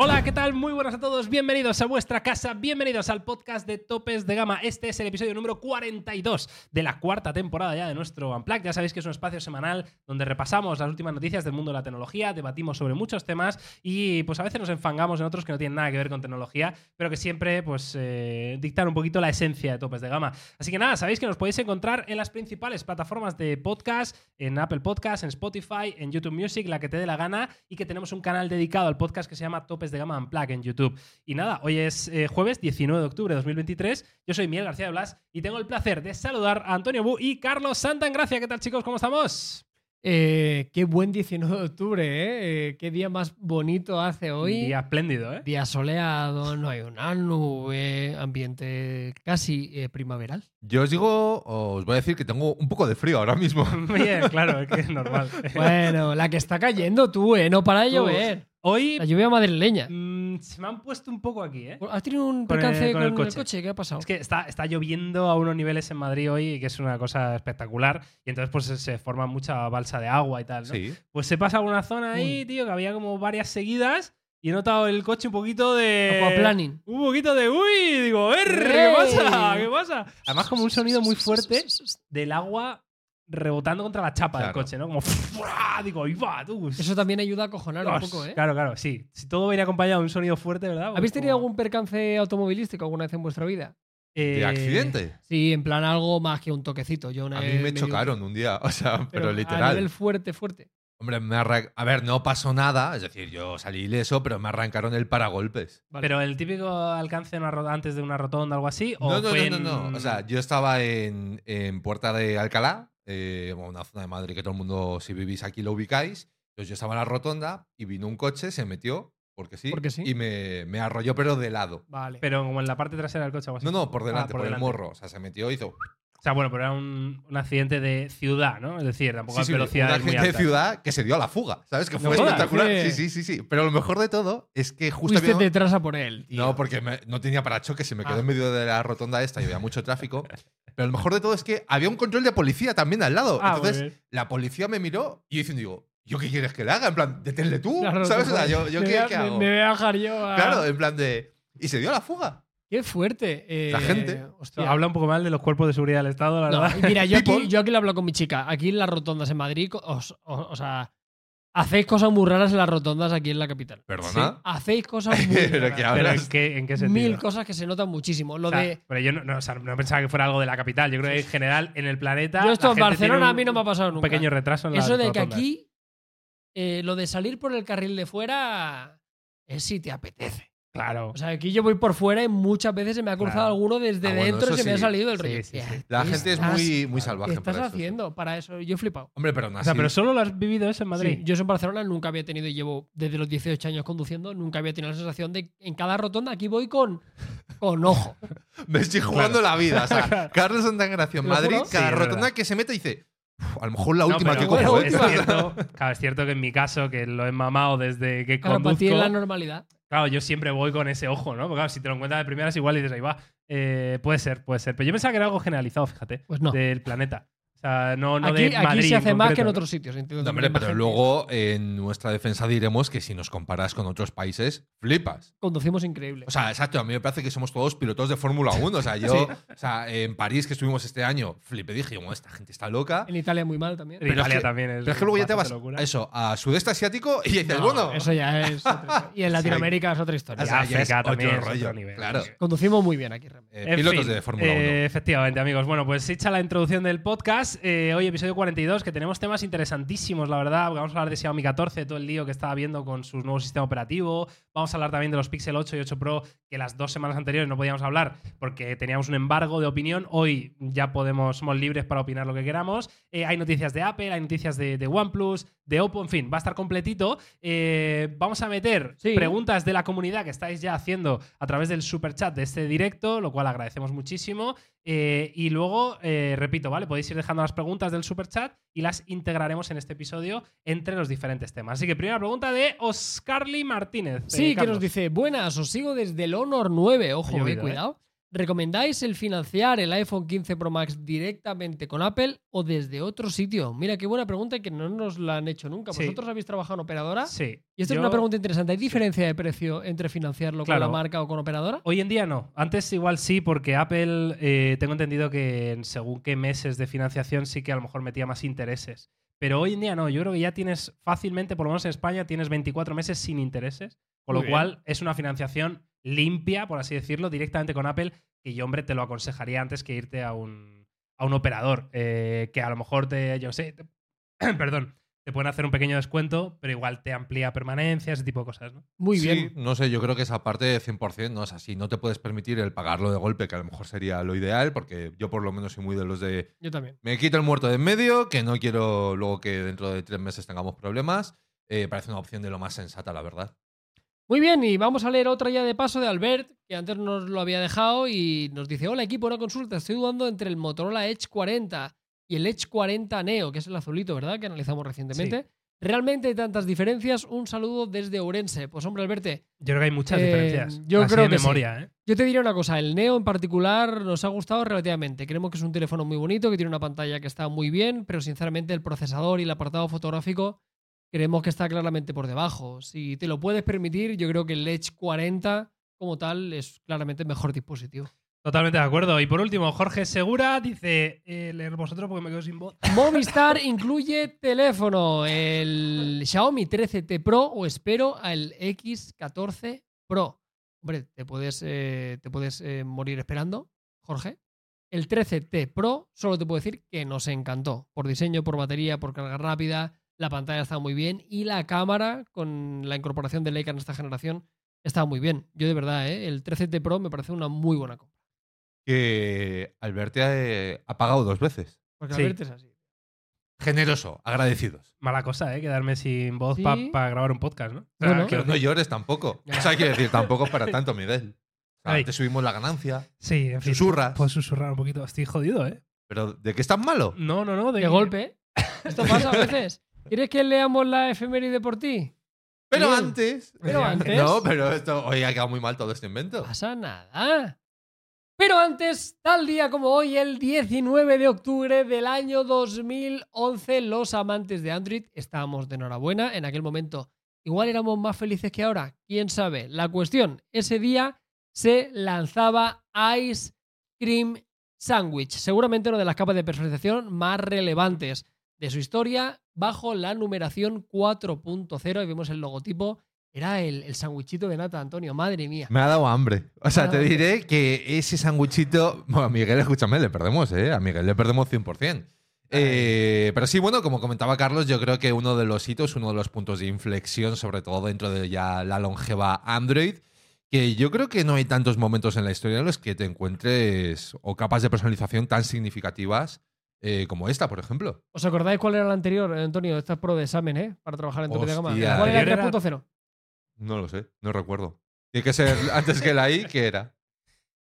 Hola, ¿qué tal? Muy buenas a todos, bienvenidos a vuestra casa, bienvenidos al podcast de Topes de Gama. Este es el episodio número 42 de la cuarta temporada ya de nuestro Unplugged. Ya sabéis que es un espacio semanal donde repasamos las últimas noticias del mundo de la tecnología, debatimos sobre muchos temas y pues a veces nos enfangamos en otros que no tienen nada que ver con tecnología, pero que siempre pues eh, dictan un poquito la esencia de Topes de Gama. Así que nada, sabéis que nos podéis encontrar en las principales plataformas de podcast, en Apple Podcast, en Spotify, en YouTube Music, la que te dé la gana y que tenemos un canal dedicado al podcast que se llama Topes de Gama Unplugged en YouTube. Y nada, hoy es eh, jueves 19 de octubre de 2023. Yo soy Miguel García de Blas y tengo el placer de saludar a Antonio Bu y Carlos Santangracia. ¿Qué tal, chicos? ¿Cómo estamos? Eh, qué buen 19 de octubre, ¿eh? Eh, Qué día más bonito hace hoy. Día espléndido, ¿eh? Día soleado, no hay una nube, ambiente casi eh, primaveral. Yo os digo, os voy a decir que tengo un poco de frío ahora mismo. Bien, claro, es que es normal. Bueno, la que está cayendo tú, ¿eh? No para de llover. Hoy La lluvia madrileña. mm, se me han puesto un poco aquí, ¿eh? ¿Has tenido un Con el- percance con con, el el, coche. coche. ¿Qué ha pasado? Es que está, está lloviendo a unos niveles en Madrid hoy que es una cosa espectacular y entonces pues se forma mucha balsa de agua y tal, ¿no? Sí. Pues se pasa alguna zona ahí, Uy. tío, que había como varias seguidas y he notado el coche un poquito de... Aquaplaning. Un poquito de uy, digo, "Er, ¿qué pasa? ¿Qué pasa? Además como un sonido muy fuerte del agua rebotando contra la chapa del coche, ¿no? Como ¡fua! digo, ¡ahí va! Tú! Eso también ayuda a cojonar un poco, ¿eh? Claro, claro, sí. Si todo viene acompañado de un sonido fuerte, ¿verdad? ¿Habéis Pues tenido como- algún percance automovilístico alguna vez en vuestra vida? ¿De Eh, accidente? Sí, en plan algo más que un toquecito. Yo una A mí me chocaron un día, o sea, pero, A literal. nivel fuerte, fuerte. Hombre, me arran- A ver, no pasó nada, es decir, yo salí ileso, pero me arrancaron el paragolpes. Vale. Pero el típico alcance de una antes de una rotonda o algo así. ¿o No, no, fue no, no, en- no. O sea, yo estaba en, en Puerta de Alcalá, eh, bueno, una zona de Madrid que todo el mundo, si vivís aquí, lo ubicáis. Entonces yo estaba en la rotonda y vino un coche, se metió, porque sí, Porque sí. y me, me arrolló, pero de lado. Vale. Pero como en la parte trasera del coche o así. No, no, por delante, Ah, por por, delante. el morro. O sea, se metió hizo. O sea, bueno, pero era un, un accidente de ciudad, ¿no? Es decir, tampoco Sí, a sí, velocidades un accidente de ciudad que se dio a la fuga, ¿sabes? Que No fue jodas, espectacular. eh. Sí, sí, sí, sí. Pero lo mejor de todo es que justo Fuiste había- detrás a por él. tío. No, porque me- no tenía parachoques, se me quedó Ah. en medio de la rotonda esta y había mucho tráfico. Pero lo mejor de todo es que había un control de policía también al lado. Ah, Entonces, la policía me miró y yo diciendo, digo, ¿yo qué quieres que le haga? En plan, deténle tú, Claro, ¿sabes? O sea, yo, yo me ¿qué, voy a- qué me- hago? Me voy a bajar yo a... Claro, en plan de... Y se dio a la fuga. Qué fuerte. eh, La gente. hostia. Habla un poco mal de los cuerpos de seguridad del Estado, la No, verdad. mira, yo aquí, yo aquí lo hablo con mi chica. Aquí en las rotondas en Madrid, os- o, o sea, hacéis cosas muy raras en las rotondas aquí en la capital. ¿Perdona? Hacéis cosas muy Pero raras. que Pero hablas- ¿en qué, en qué sentido? Mil cosas que se notan muchísimo. Lo O sea, de... Pero yo no, no, o sea, no pensaba que fuera algo de la capital. Yo creo que en general en el planeta. Yo esto la en Barcelona un- a mí no me ha pasado Un nunca. pequeño retraso en las Eso de que rotondas. aquí, eh, lo de salir por el carril de fuera es si te apetece. Claro. O sea, aquí yo voy por fuera y muchas veces se me ha cruzado Claro. alguno desde Ah, bueno, dentro y se me ha salido el Sí, rollo. sí, sí. ¿Qué La gente es muy, muy salvaje ¿Qué estás para eso, sí. haciendo para eso? Yo he flipado. Hombre, pero o sea, pero solo lo has vivido eso en Madrid. Sí, yo en Barcelona nunca había tenido y llevo desde los 18 años conduciendo, nunca había tenido la sensación de en cada rotonda aquí voy con, con ojo. Me estoy jugando la vida. O sea, Carlos Santagracia en ¿Te lo Madrid, juro? cada rotonda que se mete dice, "Uf, a lo mejor la última que bueno, cojo. es, ¿eh?". cierto, claro, es cierto que en mi caso, que lo he mamado desde que Claro, para ti es conduzco, la normalidad. Claro, yo siempre voy con ese ojo, ¿no? Porque claro, si te lo encuentras de primeras igual y dices, ahí va. Eh, puede ser, puede ser. Pero yo pensaba que era algo generalizado, fíjate, Pues no. del planeta. O sea, no, no aquí de aquí Madrid se hace en más que en otros sitios. entiendo No, también hombre, pero luego en nuestra defensa diremos que si nos comparas con otros países, flipas. Conducimos increíble. O sea, exacto, a mí me parece que somos todos pilotos de Fórmula 1. O sea, yo, o sea, en París que estuvimos este año, flipé, dije, bueno, esta gente está loca. en Italia muy mal también. En es Italia que- también es. Pero es que luego ya te vas a eso, a sudeste asiático y dices, No, bueno, eso ya es otra historia. Y en Latinoamérica es otra historia. o sea, ya es África otro también es rollo. otro nivel. Claro. Conducimos muy bien aquí. realmente. eh, En pilotos fin, de Fórmula 1. eh, efectivamente, amigos. Bueno, pues hecha la introducción del podcast, eh, hoy episodio 42, que tenemos temas interesantísimos, la verdad. Vamos a hablar de Xiaomi 14, todo el lío que estaba viendo con su nuevo sistema operativo. Vamos a hablar también de los Pixel 8 y 8 Pro, que las dos semanas anteriores no podíamos hablar porque teníamos un embargo de opinión. Hoy ya podemos, somos libres para opinar lo que queramos. Eh, hay noticias de Apple, hay noticias de, de OnePlus, de Oppo, en fin, va a estar completito. Eh, vamos a meter Sí. preguntas de la comunidad que estáis ya haciendo a través del super chat de este directo, lo cual agradecemos muchísimo. Eh, y luego, eh, repito, ¿vale? Podéis ir dejando las preguntas del super chat y las integraremos en este episodio entre los diferentes temas. Así que primera pregunta de Oscarly Martínez. Sí, Eh, que nos dice, buenas, os sigo desde el Honor 9. Ojo, cuidado. ¿Recomendáis el financiar el iPhone 15 Pro Max directamente con Apple o desde otro sitio? Mira, qué buena pregunta y que no nos la han hecho nunca. Sí. ¿Vosotros habéis trabajado en operadora? Sí. Y esta Yo- es una pregunta interesante. ¿Hay diferencia de precio entre financiarlo Claro. con la marca o con operadora? Hoy en día no. Antes igual sí, porque Apple, eh, tengo entendido que en según qué meses de financiación sí que a lo mejor metía más intereses. Pero hoy en día no. Yo creo que ya tienes fácilmente, por lo menos en España, tienes 24 meses sin intereses. Con Muy lo bien. cual es una financiación limpia, por así decirlo, directamente con Apple. Que yo, hombre, te lo aconsejaría antes que irte a un, a un operador. eh, que a lo mejor te, yo sé, te- perdón, te pueden hacer un pequeño descuento, pero igual te amplía permanencia, ese tipo de cosas, ¿no? Muy Sí, bien. no sé, yo creo que esa parte 100% no es así. No te puedes permitir el pagarlo de golpe, que a lo mejor sería lo ideal, porque yo por lo menos soy muy de los de Yo también. me quito el muerto de en medio, que no quiero luego que dentro de tres meses tengamos problemas. Eh, parece una opción de lo más sensata, la verdad. Muy bien, y vamos a leer otra ya de paso de Albert, que antes nos lo había dejado y nos dice, hola equipo, una consulta, estoy dudando entre el Motorola Edge 40 y el Edge 40 Neo, que es el azulito, ¿verdad? Que analizamos recientemente. ¿Realmente hay tantas diferencias? Un saludo desde Ourense. Pues hombre, Alberto, Yo creo que hay muchas Eh, diferencias. yo Así creo de que sí. ¿eh? yo te diría una cosa, el Neo en particular nos ha gustado relativamente. Creemos que es un teléfono muy bonito, que tiene una pantalla que está muy bien, pero sinceramente el procesador y el apartado fotográfico creemos que está claramente por debajo. Si te lo puedes permitir, yo creo que el Edge 40 como tal es claramente el mejor dispositivo. Totalmente de acuerdo. Y por último, Jorge Segura dice: eh, leer vosotros porque me quedo sin voz. Movistar incluye teléfono, el Xiaomi 13T Pro o espero al X14 Pro. Hombre, te puedes, eh, te puedes eh, morir esperando, Jorge. El 13T Pro solo te puedo decir que nos encantó. Por diseño, por batería, por carga rápida, la pantalla está muy bien y la cámara con la incorporación de Leica en esta generación está muy bien. Yo de verdad, ¿eh? el 13T Pro me parece una muy buena compra. Que Alberti ha, ha pagado dos veces. Porque Sí. Alberto es así. Generoso, agradecidos. Mala cosa, ¿eh? Quedarme sin voz Sí. para grabar un podcast, ¿no? Bueno. Pero no llores tampoco. Ya. O sea, quiero decir, tampoco es para tanto, Miguel. O sea, te subimos la ganancia. Sí, en fin. Susurras. Puedo susurrar un poquito. Estoy jodido, ¿eh? Pero ¿de qué estás malo? No, no, no. De golpe. ¿eh? Esto pasa a veces. ¿Quieres que leamos la efeméride por ti? Pero Bien. antes. Pero antes. No, pero esto hoy ha quedado muy mal todo este invento. No pasa nada. Pero antes, tal día como hoy, el 19 de octubre del año 2011, los amantes de Android estábamos de enhorabuena. En aquel momento, igual éramos más felices que ahora. ¿Quién sabe? La cuestión, ese día se lanzaba Ice Cream Sandwich, seguramente una de las capas de personalización más relevantes de su historia, bajo la numeración 4.0. Y vemos el logotipo. Era el, el sandwichito de nata, Antonio. Madre mía. Me ha dado hambre. O sea, te diré que ese sándwichito. Bueno, a Miguel, escúchame, le perdemos, ¿eh? A Miguel le perdemos 100%. Eh, pero sí, bueno, como comentaba Carlos, yo creo que uno de los hitos, uno de los puntos de inflexión, sobre todo dentro de ya la longeva Android, que yo creo que no hay tantos momentos en la historia en los que te encuentres o capas de personalización tan significativas eh, como esta, por ejemplo. ¿Os acordáis cuál era la anterior, Antonio? Esta es pro de examen, ¿eh? Para trabajar en tope de gama. ¿Cuál era el era- 3.0? No lo sé, no recuerdo. Tiene que ser antes que la I, ¿qué era?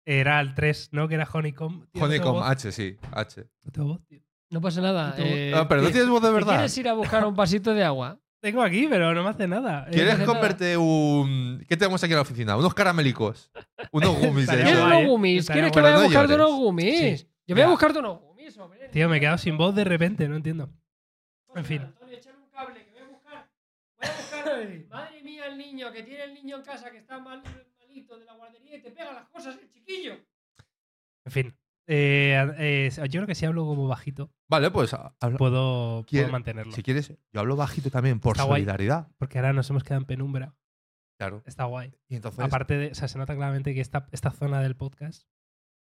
Era el 3, ¿no? Que era Honeycomb. Honeycomb. H, sí, H. No tengo voz, tío. No pasa nada. No eh, pero no ¿qué- tienes voz de ¿te verdad. ¿Quieres ir a buscar un pasito de agua? Tengo aquí, pero no me hace nada. Eh, ¿Quieres hace nada. convertir un. ¿Qué tenemos aquí en la oficina? Unos caramelicos. Unos gummies ¿Quieres unos gummies? ¿Quieres que vaya a buscarte unos gummies? Sí. Yo voy a buscarte unos gummies. Tío, me he quedado sin voz de repente, no entiendo. En fin. Antonio, un cable que voy a buscar. Voy a buscar. Madre mía, el niño que tiene el niño en casa que está mal, malito de la guardería y te pega las cosas, el chiquillo. En fin. Eh, eh, yo creo que si hablo como bajito, Vale, pues habla- puedo, mantenerlo. si quieres, yo hablo bajito también por Está guay. solidaridad. Porque ahora nos hemos quedado en penumbra. Claro. Está guay. Y entonces Aparte de, o sea, se nota claramente que esta, esta zona del podcast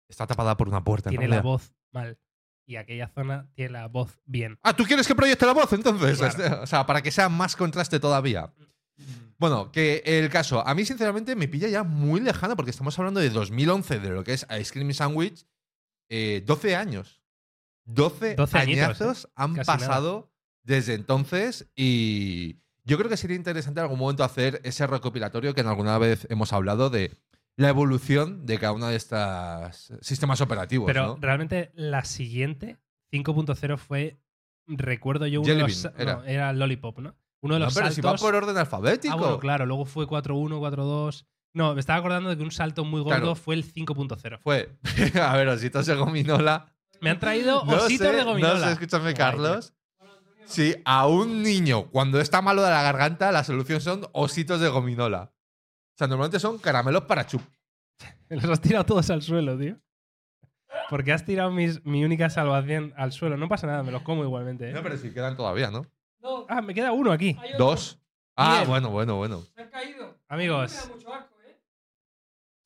está tapada por una puerta. en tiene la voz mal. Y aquella zona tiene la voz bien. Ah, ¿tú quieres que proyecte la voz entonces? Claro. O sea, para que sea más contraste todavía. Bueno, que el caso, a mí sinceramente me pilla ya muy lejano porque estamos hablando de 2011, de lo que es Ice Cream Sandwich, eh, 12 años. 12, 12 añitos, añazos han Casi pasado desde entonces y yo creo que sería interesante en algún momento hacer ese recopilatorio que en alguna vez hemos hablado de la evolución de cada uno de estos sistemas operativos. Pero ¿no? realmente la siguiente, 5.0, fue, recuerdo yo, uno Jelly de los, Bean, no, era. era. Lollipop, ¿no? Uno de No, los pero si va saltos- por orden alfabético. Ah, bueno, claro. Luego fue 4.1, 4.2. No, me estaba acordando de que un salto muy gordo Claro. fue el 5.0. Fue, a ver, ositos de gominola. Me han traído No ositos sé, de gominola. No sé, escúchame, Guay, Carlos. Si a un niño, cuando está malo de la garganta, la solución son ositos de gominola. O sea, normalmente son caramelos para chup. Los has tirado todos al suelo, tío. Porque has tirado mis- mi única salvación al suelo. No pasa nada, me los como igualmente. ¿eh? No, pero si quedan todavía, ¿no? No, Ah, me queda uno aquí. hay otro. Dos. Ah, Bien. bueno, bueno, bueno. Se han caído. Amigos. A mí me da mucho asco, ¿eh?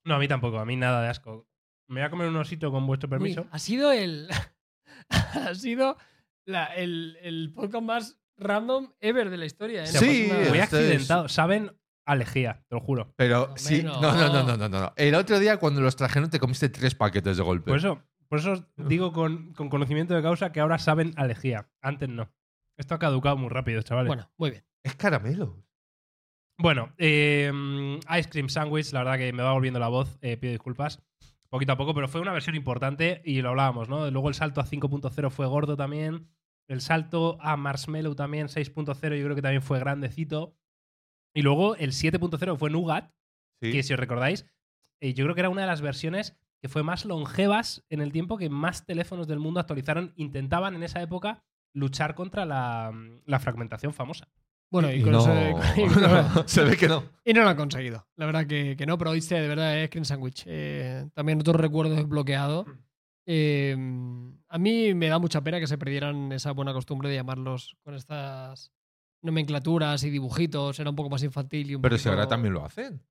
No, a mí tampoco, a mí nada de asco. Me voy a comer un osito con vuestro permiso. Uy, ha sido el. ha sido la- el, el podcast más random ever de la historia. ¿eh? Sí, No. Muy este es- accidentado. Saben a lejía, te lo juro. Pero No, sí. No, no, no. no, no, no, no. El otro día, cuando los trajeron, te comiste tres paquetes de golpe. Por eso, por eso digo con, con conocimiento de causa que ahora saben a lejía. Antes no. Esto ha caducado muy rápido, chavales. Bueno, muy bien. Es caramelo. Bueno, eh, Ice Cream Sandwich, la verdad que me va volviendo la voz, eh, pido disculpas. Poquito a poco, pero fue una versión importante y lo hablábamos, ¿no? Luego el salto a 5.0 fue gordo también. El salto a Marshmallow también, 6.0, yo creo que también fue grandecito. Y luego el 7.0 fue Nougat, Sí. que si os recordáis, eh, yo creo que era una de las versiones que fue más longevas en el tiempo que más teléfonos del mundo actualizaron. Intentaban en esa época luchar contra la, la fragmentación famosa. Bueno, y con no, eso. y no- se ve que no. y no lo han conseguido. La verdad que, que no, pero oíste, de verdad, es Cream Sandwich. Eh, también otro recuerdo desbloqueado. Eh, a mí me da mucha pena que se perdieran esa buena costumbre de llamarlos con estas nomenclaturas y dibujitos. Era un poco más infantil y un Pero si ahora también lo hacen.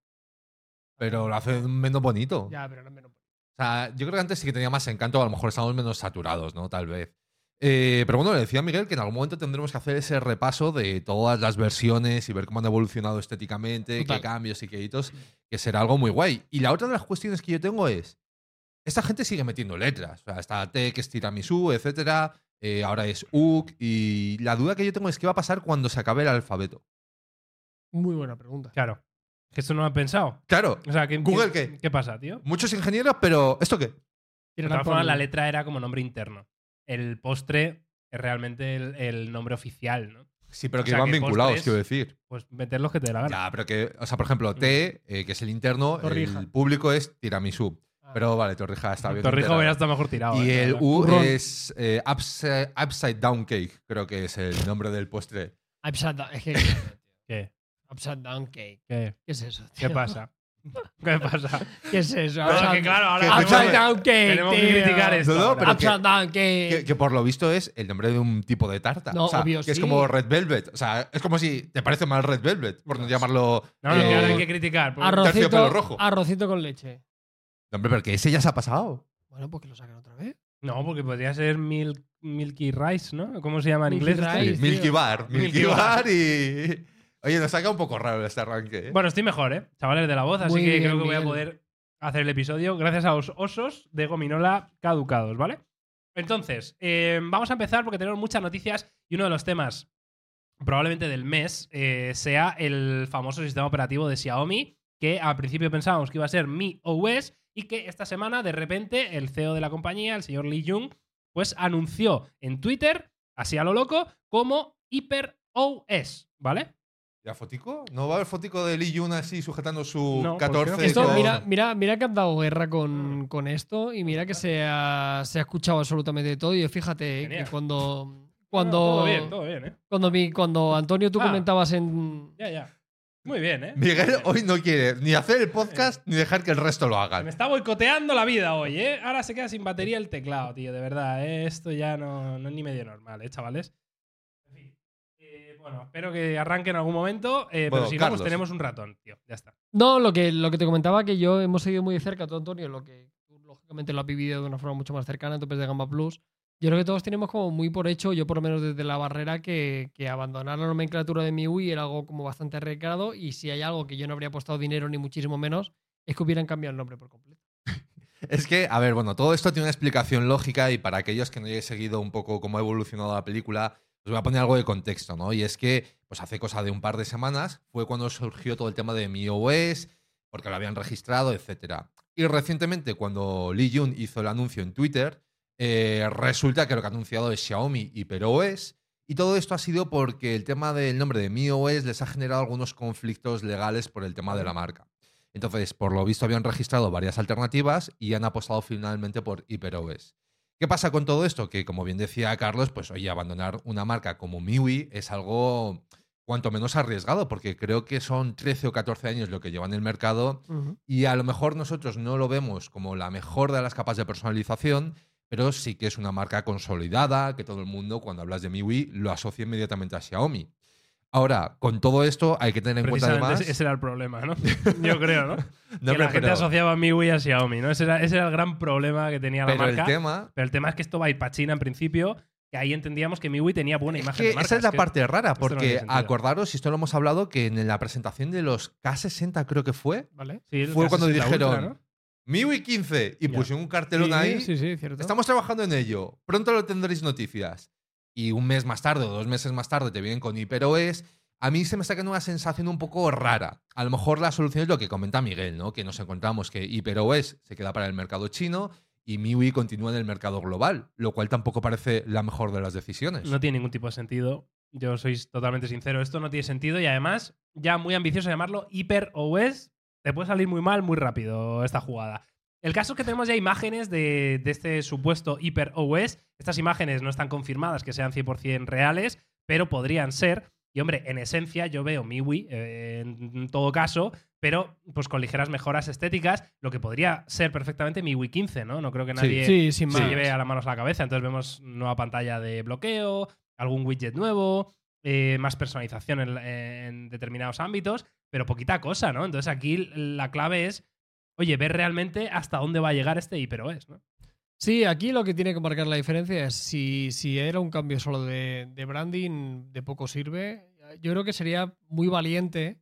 Pero lo hacen menos bonito. Ya, pero no menos. O sea, yo creo que antes sí que tenía más encanto, a lo mejor estamos menos saturados, ¿no? Tal vez. Eh, pero bueno, le decía a Miguel que en algún momento tendremos que hacer ese repaso de todas las versiones y ver cómo han evolucionado estéticamente, Total. qué cambios y qué hitos, que será algo muy guay. Y la otra de las cuestiones que yo tengo es, esta gente sigue metiendo letras, o sea, está T, que es tiramisú, etcétera, eh, ahora es UC, y la duda que yo tengo es qué va a pasar cuando se acabe el alfabeto. Muy buena pregunta. Claro. Que esto no lo han pensado. Claro, O sea, ¿qué, ¿Google qué, qué? qué pasa, tío? muchos ingenieros, pero ¿esto qué? De todas formas, la letra era como nombre interno. El postre es realmente el, el nombre oficial, ¿no? Sí, pero O que sea, van que vinculados, postres- quiero decir. Pues meter los que te dé la gana. Ya, pero que, o sea, por ejemplo, T, eh, que es el interno, el público es tiramisú. Pero vale, Torrija está bien. Torrijo enterado. hubiera estado mejor tirado. Y eh, el U es eh, upside, upside Down Cake, creo que es el nombre del postre. Upside down. Que. verdad. ¿Qué? Upside down cake. ¿Qué? ¿Qué es eso? ¿Qué tío? pasa? ¿Qué pasa? ¿Qué es eso? No, Upside- que claro, ahora que tenemos Upside que- down cake. tenemos que criticar esto. No, pero Upside down cake. Que, que por lo visto es el nombre de un tipo de tarta. No, o sea, obvio, que es como Red Velvet. O sea, es como si te parece mal Red Velvet, por no llamarlo. No, no, que eh, ahora hay que criticar. porque- Terciopelo Arrocito, rojo. arrocito con leche. Hombre, pero que ese ya se ha pasado. Bueno, pues que lo saquen otra vez. No, porque podría ser Mil- Milky Rice, ¿no? ¿Cómo se llama en Milky inglés? Rice. Sí, Milky tío. Bar. Milky, Milky Bar. Bar y. Oye, nos saca un poco raro este arranque. ¿eh? Bueno, estoy mejor, ¿eh? Chavales de la voz, así Muy que bien, creo que voy a poder hacer el episodio gracias a los osos de gominola caducados, ¿vale? Entonces, eh, vamos a empezar porque tenemos muchas noticias y uno de los temas probablemente del mes eh, sea el famoso sistema operativo de Xiaomi, que al principio pensábamos que iba a ser Mi OS y que esta semana de repente el CEO de la compañía, el señor Lee Jung, pues anunció en Twitter, así a lo loco, como Hyper OS, ¿vale? ¿Ya fotico? ¿No va a haber fotico de Lee Jun así sujetando su No, pues 14 creo que Esto, con- mira, mira, mira que han dado guerra con, con esto y mira que se ha, se ha escuchado absolutamente todo. Y fíjate Genial. que cuando. No, Cuando, todo bien, todo bien, ¿eh? cuando, mi, cuando Antonio, tú Ah. comentabas en. Ya, ya. Muy bien, ¿eh? Miguel hoy no quiere ni hacer el podcast ni dejar que el resto lo Me hagan. está boicoteando la vida hoy, ¿eh? Ahora se queda sin batería el teclado, tío, de verdad. ¿eh? Esto ya no, no es ni medio normal, ¿eh, chavales? En fin. Eh, bueno, espero que arranque en algún momento, eh, Bueno, pero si no, pues tenemos un ratón, tío. Ya está. No, lo que, lo que te comentaba que yo hemos seguido muy de cerca, tú, Antonio, lo que tú, lógicamente lo has vivido de una forma mucho más cercana en topes de Gama Plus. Yo creo que todos tenemos como muy por hecho, yo por lo menos desde la barrera, que, abandonar la nomenclatura de MIUI era algo como bastante arriesgado y si hay algo que yo no habría apostado dinero ni muchísimo menos, es que hubieran cambiado el nombre por completo. Es que, a ver, bueno, todo esto tiene una explicación lógica y para aquellos que no hayáis seguido un poco cómo ha evolucionado la película, os voy a poner algo de contexto, ¿no? Y es que, pues hace cosa de un par de semanas fue cuando surgió todo el tema de MiOS, porque lo habían registrado, etcétera. Y recientemente, cuando Lee Jun hizo el anuncio en Twitter, eh, resulta que lo que ha anunciado es Xiaomi HyperOS. Y todo esto ha sido porque el tema del nombre de MiOS les ha generado algunos conflictos legales por el tema de la marca. Entonces, por lo visto, habían registrado varias alternativas y han apostado finalmente por HyperOS. ¿Qué pasa con todo esto? Que, como bien decía Carlos, pues oye, abandonar una marca como MIUI es algo cuanto menos arriesgado, porque creo que son 13 o 14 años lo que llevan en el mercado y a lo mejor nosotros no lo vemos como la mejor de las capas de personalización, pero sí que es una marca consolidada, que todo el mundo cuando hablas de MIUI lo asocia inmediatamente a Xiaomi. Ahora, con todo esto hay que tener en cuenta además... ese- era el problema, ¿no? Yo creo, ¿no? No, que la gente asociaba a MIUI a Xiaomi, ¿no? Ese era, ese era el gran problema que tenía la pero el marca. tema Pero el tema es que esto va a ir para China en principio, que ahí entendíamos que MIUI tenía buena Es imagen que de marca. esa es la parte rara, no porque acordaros, y esto lo hemos hablado, que en la presentación de los K60 creo que fue, ¿Vale? Sí, fue cuando K60 Ultra, dijeron ¿no? MIUI 15 y Ya. pusieron un cartelón Sí, ahí. Sí, sí, cierto. Estamos trabajando en ello. Pronto lo tendréis noticias. Y un mes más tarde o dos meses más tarde te vienen con HyperOS. A mí se me está quedando una sensación un poco rara. A lo mejor la solución es lo que comenta Miguel, ¿no? Que nos encontramos que HyperOS se queda para el mercado chino y MIUI continúa en el mercado global, lo cual tampoco parece la mejor de las decisiones. No tiene ningún tipo de sentido. Yo soy totalmente sincero. Esto no tiene sentido y además, ya muy ambicioso llamarlo Hyper OS, te puede salir muy mal muy rápido esta jugada. El caso es que tenemos ya imágenes de, de este supuesto Hyper OS. Estas imágenes no están confirmadas que sean 100% reales, pero podrían ser. Y hombre, en esencia yo veo MIUI eh, en todo caso, pero pues con ligeras mejoras estéticas, lo que podría ser perfectamente MIUI 15, ¿no? No creo que nadie Sí, sin se lleve a las manos a la cabeza. Entonces vemos nueva pantalla de bloqueo, algún widget nuevo, eh, más personalización en, determinados ámbitos, pero poquita cosa, ¿no? Entonces aquí la clave es, oye, ver realmente hasta dónde va a llegar este HyperOS, ¿no? Sí, aquí lo que tiene que marcar la diferencia es si, si era un cambio solo de, de branding, de poco sirve. Yo creo que sería muy valiente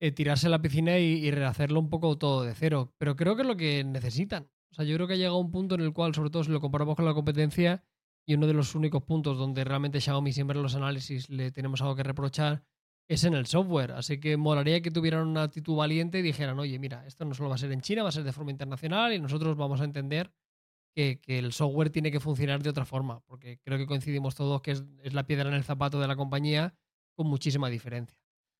eh, tirarse a la piscina y, y rehacerlo un poco todo de cero. Pero creo que es lo que necesitan. O sea, yo creo que ha llegado un punto en el cual, sobre todo si lo comparamos con la competencia, y uno de los únicos puntos donde realmente Xiaomi siempre en los análisis le tenemos algo que reprochar es en el software. Así que molaría que tuvieran una actitud valiente y dijeran, oye, mira, esto no solo va a ser en China, va a ser de forma internacional y nosotros vamos a entender que, el software tiene que funcionar de otra forma, porque creo que coincidimos todos que es, es la piedra en el zapato de la compañía con muchísima diferencia.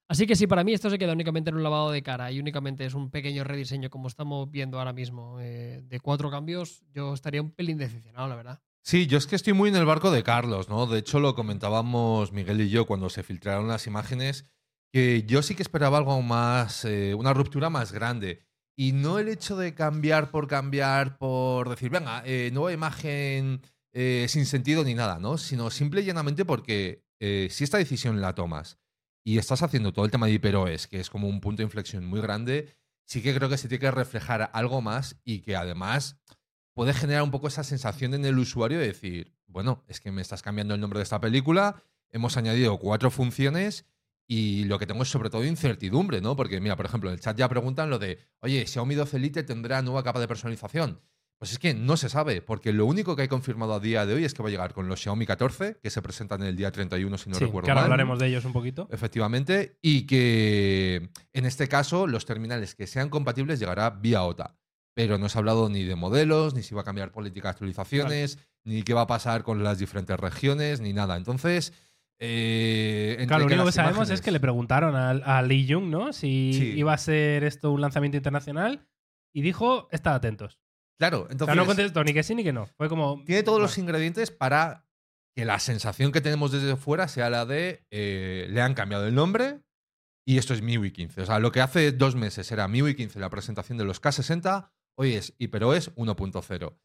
Así que si para mí esto se queda únicamente en un lavado de cara y únicamente es un pequeño rediseño como estamos viendo ahora mismo eh, de cuatro cambios, yo estaría un pelín decepcionado, la verdad. Sí, yo es que estoy muy en el barco de Carlos, ¿no? De hecho, lo comentábamos Miguel y yo cuando se filtraron las imágenes, que yo sí que esperaba algo más, eh, una ruptura más grande. Y no el hecho de cambiar por cambiar, por decir, venga, eh, nueva imagen eh, sin sentido ni nada, ¿no? Sino simple y llanamente porque si esta decisión la tomas y estás haciendo todo el tema de HyperOS, que es como un punto de inflexión muy grande, sí que creo que se tiene que reflejar algo más y que además puede generar un poco esa sensación en el usuario de decir, bueno, es que me estás cambiando el nombre de esta película, hemos añadido cuatro funciones y lo que tengo es sobre todo incertidumbre, ¿no? Porque mira, por ejemplo, en el chat ya preguntan lo de, oye, Xiaomi 12 Lite tendrá nueva capa de personalización. Pues es que no se sabe, porque lo único que hay confirmado a día de hoy es que va a llegar con los Xiaomi 14, que se presentan el día 31, si no sí, recuerdo que ahora mal. hablaremos de ellos un poquito. Efectivamente, y que en este caso los terminales que sean compatibles llegará vía OTA. Pero no se ha hablado ni de modelos, ni si va a cambiar política de actualizaciones, ni qué va a pasar con las diferentes regiones, ni nada. Entonces, eh, Claro, lo único que sabemos es que le preguntaron a, a Lee Jung, ¿no? Si Sí. iba a ser esto un lanzamiento internacional y dijo, estad atentos. Claro, O entonces sea, no contestó ni que sí ni que no. Fue como... tiene todos los ingredientes para que la sensación que tenemos desde fuera sea la de eh, le han cambiado el nombre y esto es MIUI 15. O sea, lo que hace dos meses era MIUI 15 la presentación de los K60, hoy es HyperOS 1.0.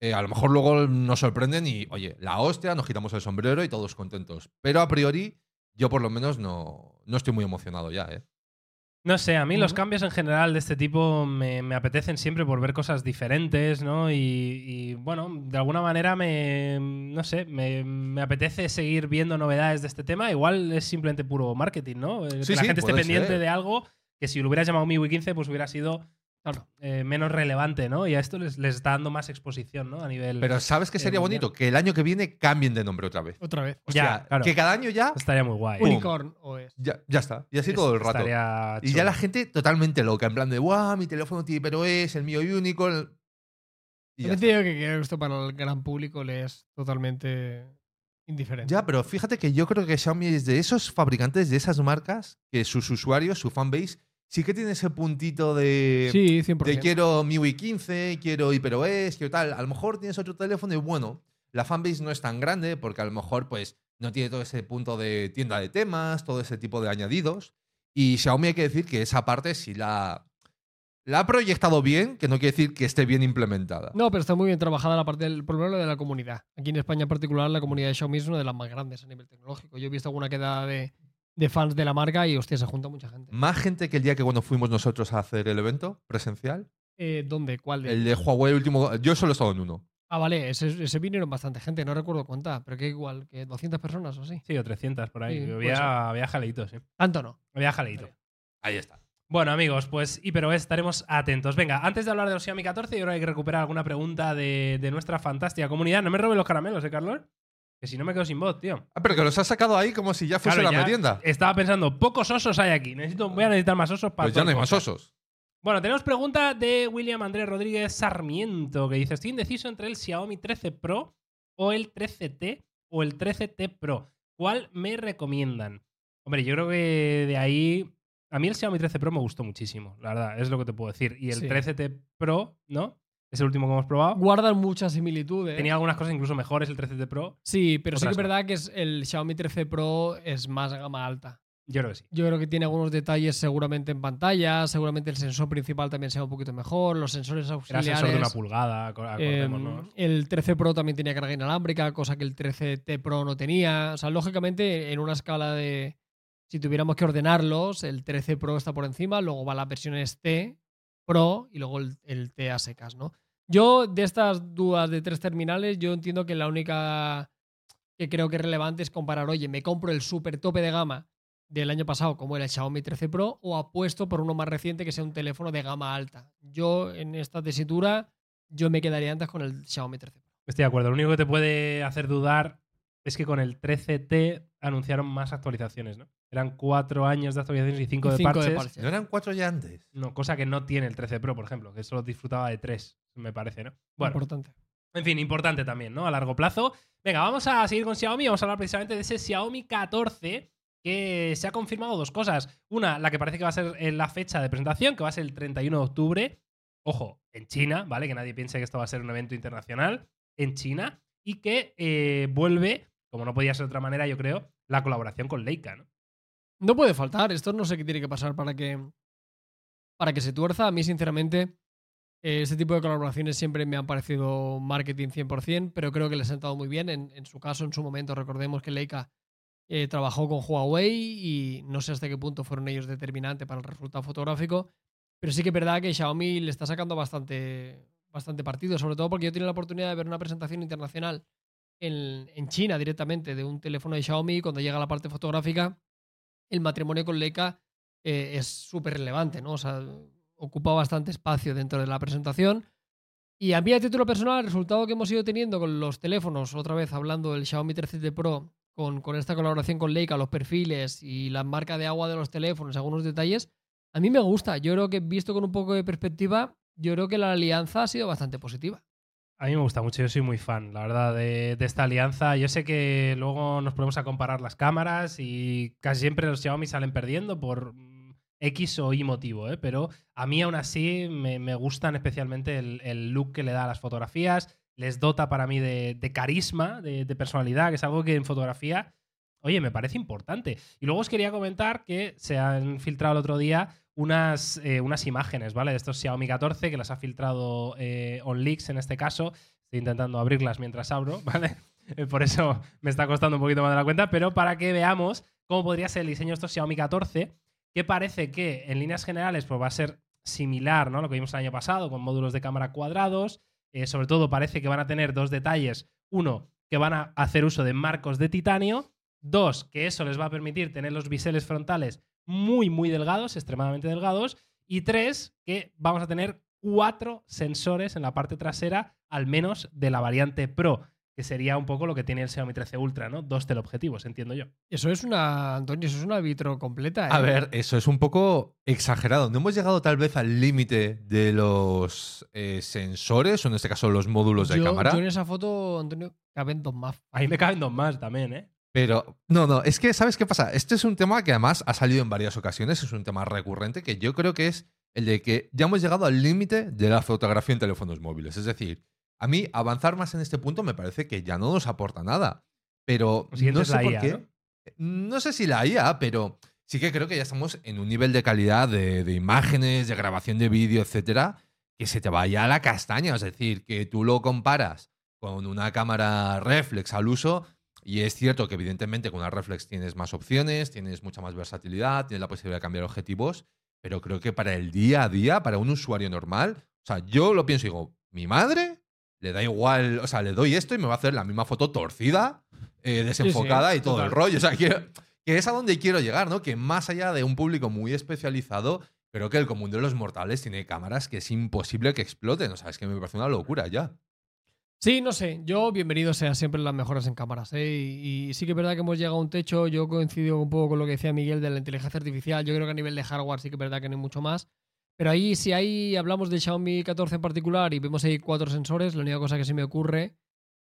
Eh, a lo mejor luego nos sorprenden y, oye, la hostia, nos quitamos el sombrero y todos contentos. Pero a priori, yo por lo menos no, no estoy muy emocionado ya, ¿eh? No sé, a mí los cambios en general de este tipo me, me apetecen siempre por ver cosas diferentes, ¿no? Y, y, bueno, de alguna manera me, no sé, me, me apetece seguir viendo novedades de este tema. Igual es simplemente puro marketing, ¿no? Eh, Sí, que la sí, gente esté pendiente ser. de algo que si lo hubieras llamado MIUI 15 pues hubiera sido claro, eh, menos relevante, ¿no? Y a esto les, les está dando más exposición, ¿no? A nivel... Pero ¿sabes qué Eh, sería mundial. bonito? Que el año que viene cambien de nombre otra vez. Otra vez. O Ya, sea, claro. que cada año ya, Estaría muy guay. Unicorn OS. ya, ya está. Y así Es- todo el rato. estaría Y ya la gente totalmente loca, en plan de, guau, mi teléfono tiene pero es el mío Unicorn. Y ya, está. te digo que esto para el gran público le es totalmente indiferente. Ya, pero fíjate que yo creo que Xiaomi es de esos fabricantes, de esas marcas, que sus usuarios, su fanbase, sí que tiene ese puntito de, Sí, 100%. de quiero MIUI 15, quiero HyperOS, quiero tal. A lo mejor tienes otro teléfono y bueno, la fanbase no es tan grande porque a lo mejor pues no tiene todo ese punto de tienda de temas, todo ese tipo de añadidos. Y Xiaomi hay que decir que esa parte sí la, la ha proyectado bien, que no quiere decir que esté bien implementada. No, pero está muy bien trabajada la parte del problema de la comunidad. Aquí en España en particular la comunidad de Xiaomi es una de las más grandes a nivel tecnológico. Yo he visto alguna queda de, de fans de la marca y hostia, se junta mucha gente. Más gente que el día que cuando fuimos nosotros a hacer el evento presencial. Eh, ¿Dónde? ¿Cuál de? El de Huawei, el último. Yo solo he estado en uno. Ah, vale, ese, ese vinieron bastante gente, no recuerdo cuánta, pero que igual, que 200 personas o así. Sí, o 300 por ahí. Sí, había, había jaleitos, sí. Tanto no. Había jaleito. Ahí está. Bueno, amigos, pues HyperOS estaremos atentos. Venga, antes de hablar de los Xiaomi 14, yo creo que hay que recuperar alguna pregunta de, de nuestra fantástica comunidad. No me robes los caramelos, ¿eh, Carlos? Que si no me quedo sin voz, tío. Ah, pero que los has sacado ahí como si ya fuese Claro, la ya merienda. Estaba pensando, pocos osos hay aquí. Necesito, voy a necesitar más osos para. Pues ya no hay el más podcast. osos. Bueno, tenemos pregunta de William Andrés Rodríguez Sarmiento, que dice: Estoy indeciso entre el Xiaomi 13 Pro o el 13T o el 13T Pro. ¿Cuál me recomiendan? Hombre, yo creo que de ahí. A mí el Xiaomi 13 Pro me gustó muchísimo, la verdad, es lo que te puedo decir. Y el Sí. 13T Pro, ¿no? Es el último que hemos probado. Guardan muchas similitudes. Tenía algunas cosas incluso mejores el 13T Pro. Sí, pero sí que es no. verdad que es el Xiaomi 13 Pro es más gama alta. Yo creo que sí. Yo creo que tiene algunos detalles seguramente en pantalla, seguramente el sensor principal también sea un poquito mejor, los sensores Era auxiliares. sensor de una pulgada, eh, acordémonos. el 13 Pro también tenía carga inalámbrica, cosa que el 13T Pro no tenía. O sea, lógicamente, en una escala de. Si tuviéramos que ordenarlos, el 13 Pro está por encima, luego va la versión T Pro y luego el, el T a secas, ¿no? Yo, de estas dudas de tres terminales, yo entiendo que la única que creo que es relevante es comparar, oye, me compro el super tope de gama del año pasado, como era el Xiaomi 13 Pro, o apuesto por uno más reciente que sea un teléfono de gama alta. Yo, en esta tesitura, yo me quedaría antes con el Xiaomi 13 Pro. Estoy de acuerdo. Lo único que te puede hacer dudar es que con el 13T anunciaron más actualizaciones, ¿no? Eran cuatro años de actualizaciones y cinco, Y de, cinco parches. de parches. ¿No eran cuatro ya antes? No, cosa que no tiene el 13 Pro, por ejemplo, que solo disfrutaba de tres, me parece, ¿no? Bueno, Importante. en fin, importante también, ¿no? A largo plazo. Venga, vamos a seguir con Xiaomi. Vamos a hablar precisamente de ese Xiaomi 14 que se ha confirmado dos cosas. Una, la que parece que va a ser en la fecha de presentación, que va a ser el 31 de octubre. Ojo, en China, ¿vale? Que nadie piense que esto va a ser un evento internacional. En China. Y que eh, vuelve, como no podía ser de otra manera, yo creo, la colaboración con Leica, ¿no? No puede faltar. Esto no sé qué tiene que pasar para que, para que se tuerza. A mí, sinceramente, eh, este tipo de colaboraciones siempre me han parecido marketing 100%, pero creo que le ha sentado muy bien. En, en su caso, en su momento, recordemos que Leica eh, trabajó con Huawei y no sé hasta qué punto fueron ellos determinantes para el resultado fotográfico, pero sí que es verdad que Xiaomi le está sacando bastante, bastante partido, sobre todo porque yo tenía la oportunidad de ver una presentación internacional en, en China directamente de un teléfono de Xiaomi cuando llega la parte fotográfica el matrimonio con Leica eh, es súper relevante, ¿no? O sea, ocupa bastante espacio dentro de la presentación. Y a mí, a título personal, el resultado que hemos ido teniendo con los teléfonos, otra vez hablando del Xiaomi 13T Pro, con, con esta colaboración con Leica, los perfiles y la marca de agua de los teléfonos, algunos detalles, a mí me gusta. Yo creo que visto con un poco de perspectiva, yo creo que la alianza ha sido bastante positiva. A mí me gusta mucho, yo soy muy fan, la verdad, de, esta alianza. Yo sé que luego nos ponemos a comparar las cámaras y casi siempre los Xiaomi salen perdiendo por mm, X o Y motivo, ¿eh? pero a mí aún así me, me gustan especialmente el, look que le da a las fotografías, les dota para mí de, de carisma, de, de personalidad, que es algo que en fotografía, oye, me parece importante. Y luego os quería comentar que se han filtrado el otro día unas, eh, unas imágenes, ¿vale? De estos Xiaomi 14 que las ha filtrado eh, OnLeaks en este caso. Estoy intentando abrirlas mientras abro, ¿vale? Eh, Por eso me está costando un poquito más de la cuenta, pero para que veamos cómo podría ser el diseño de estos Xiaomi 14, que parece que en líneas generales pues, va a ser similar ¿no? lo que vimos el año pasado, con módulos de cámara cuadrados. Eh, sobre todo parece que van a tener dos detalles. Uno, que van a hacer uso de marcos de titanio. Dos, que eso les va a permitir tener los biseles frontales muy, muy delgados, extremadamente delgados. Y tres, que vamos a tener cuatro sensores en la parte trasera, al menos de la variante Pro, que sería un poco lo que tiene el Xiaomi 13 Ultra, ¿no? Dos teleobjetivos, entiendo yo. Eso es una, Antonio, eso es una vitro completa. ¿eh? A ver, eso es un poco exagerado. ¿No hemos llegado tal vez al límite de los eh, sensores, o en este caso los módulos de yo, cámara? yo en esa foto, Antonio, caben dos más. Ahí me caben dos más también, ¿eh? Pero, no, no, es que, ¿sabes qué pasa? Este es un tema que además ha salido en varias ocasiones, es un tema recurrente que yo creo que es el de que ya hemos llegado al límite de la fotografía en teléfonos móviles. Es decir, a mí avanzar más en este punto me parece que ya no nos aporta nada. Pero siguiente no sé la por IA, qué. ¿no? No sé si la IA, pero sí que creo que ya estamos en un nivel de calidad de, de imágenes, de grabación de vídeo, etcétera, que se te vaya a la castaña. Es decir, que tú lo comparas con una cámara reflex al uso. Y es cierto que evidentemente con una reflex tienes más opciones, tienes mucha más versatilidad, tienes la posibilidad de cambiar objetivos, pero creo que para el día a día, para un usuario normal, o sea, yo lo pienso y digo, mi madre le da igual, o sea, le doy esto y me va a hacer la misma foto torcida, eh, desenfocada y todo total. el rollo. O sea, quiero- que es a donde quiero llegar, ¿no? Que más allá de un público muy especializado, creo que el común de los mortales tiene cámaras que es imposible que exploten. O sea, es que me parece una locura ya. Sí, no sé. Yo, bienvenido sea siempre las mejoras en cámaras. ¿eh? Y, sí que es verdad que hemos llegado a un techo. Yo coincido un poco con lo que decía Miguel de la inteligencia artificial. Yo creo que a nivel de hardware sí que es verdad que no hay mucho más. Pero ahí, si ahí hablamos del Xiaomi 14 en particular y vemos ahí cuatro sensores, la única cosa que se me ocurre,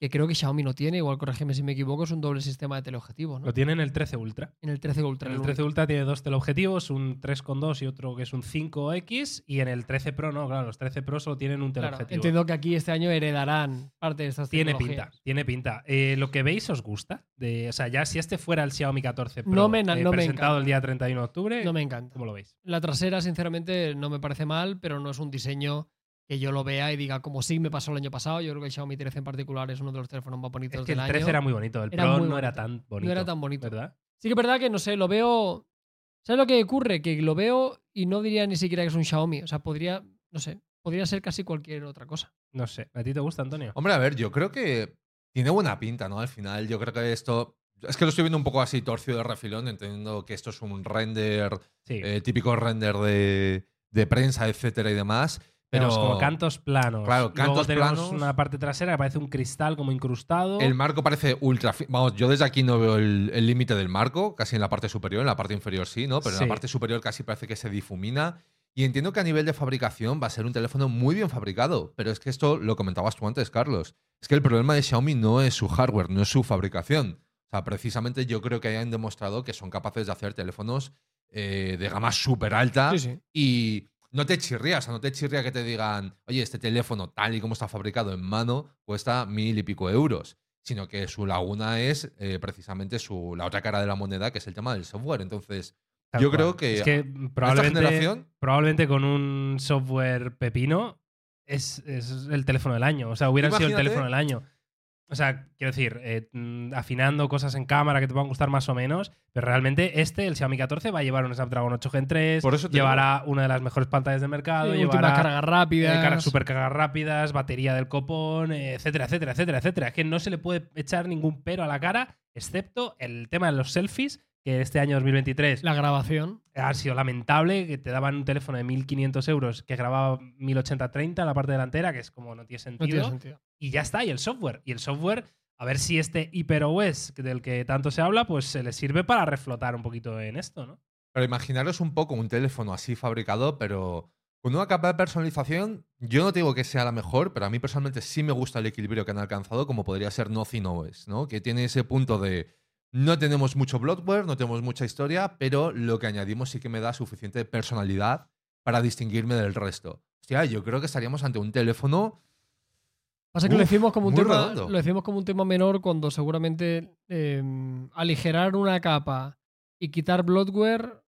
que creo que Xiaomi no tiene, igual corrígeme si me equivoco, es un doble sistema de teleobjetivo, ¿no? Lo tiene en el 13 Ultra. En el 13 Ultra. En el el 13 Ultra tiene dos teleobjetivos, un 3,2 y otro que es un 5X. Y en el 13 Pro no, claro, los 13 Pro solo tienen un Claro, teleobjetivo. entiendo que aquí este año heredarán parte de estas Tiene pinta, tiene pinta. Eh, ¿Lo que veis os gusta? De, o sea, ya si este fuera el Xiaomi 14 Pro No me eh, no me presentado encanta. el día 31 de octubre, No me encanta. ¿cómo lo veis? La trasera, sinceramente, no me parece mal, pero no es un diseño que yo lo vea y diga, como sí me pasó el año pasado. Yo creo que el Xiaomi 13 en particular es uno de los teléfonos más bonitos Es que del el 13 año. era muy bonito, el Era Pro no era tan bonito. No era tan bonito. ¿Verdad? Sí que es verdad que, no sé, lo veo... ¿Sabes lo que ocurre? Que lo veo y no diría ni siquiera que es un Xiaomi. O sea, podría, no sé, podría ser casi cualquier otra cosa. No sé. ¿A ti te gusta, Antonio? Hombre, a ver, yo creo que tiene buena pinta, ¿no? Al final, yo creo que esto. Es que lo estoy viendo un poco así torcido de refilón, entendiendo que esto es un render, Sí. eh, típico render de, de prensa, etcétera y demás. Pero Tenemos como cantos planos. Claro, luego cantos tenemos planos. una parte trasera que parece un cristal como incrustado. el marco parece ultra. Vamos, yo desde aquí no veo el límite del marco, casi en la parte superior, en la parte inferior sí, ¿no? Pero en la parte superior casi parece que se difumina. Y entiendo que a nivel de fabricación va a ser un teléfono muy bien fabricado. Pero es que esto lo comentabas tú antes, Carlos. Es que el problema de Xiaomi no es su hardware, no es su fabricación. O sea, precisamente yo creo que hayan demostrado que son capaces de hacer teléfonos eh, de gama súper alta Sí, sí. y no te chirría, o sea, no te chirría que te digan, oye, este teléfono tal y como está fabricado en mano cuesta mil y pico euros, sino que su laguna es eh, precisamente su, la otra cara de la moneda, que es el tema del software. Entonces, Tal yo cual. creo que Es que esta probablemente, generación, probablemente con un software pepino es, es el teléfono del año. O sea, hubieran sido el teléfono del año. O sea, quiero decir, eh, mm, afinando cosas en cámara que te puedan gustar más o menos, pero realmente este, el Xiaomi 14, va a llevar un Snapdragon 8 Gen 3, Por eso llevará una de las mejores pantallas del mercado, Sí, llevará cargas eh, rápidas. cargas super cargas rápidas, batería del copón, eh, etcétera, etcétera, etcétera, etcétera. Es que no se le puede echar ningún pero a la cara, excepto el tema de los selfies, que este año 2023 La grabación. ha sido lamentable, que te daban un teléfono de 1500 euros que grababa 1080-30 en la parte delantera, que es como no tiene No sentido. tiene sentido. Y ya está, y el software. Y el software, a ver si este HyperOS del que tanto se habla, pues se le sirve para reflotar un poquito en esto, ¿no? pero imaginaros un poco un teléfono así fabricado, pero con una capa de personalización, yo no te digo que sea la mejor, pero a mí personalmente sí me gusta el equilibrio que han alcanzado, como podría ser Nothing OS, ¿no? Que tiene ese punto de no tenemos mucho bloatware, no tenemos mucha historia, pero lo que añadimos sí que me da suficiente personalidad para distinguirme del resto. Hostia, yo creo que estaríamos ante un teléfono. Pasa que lo decimos como un tema, redondo. lo decimos como un tema menor cuando seguramente eh, aligerar una capa y quitar bloatware,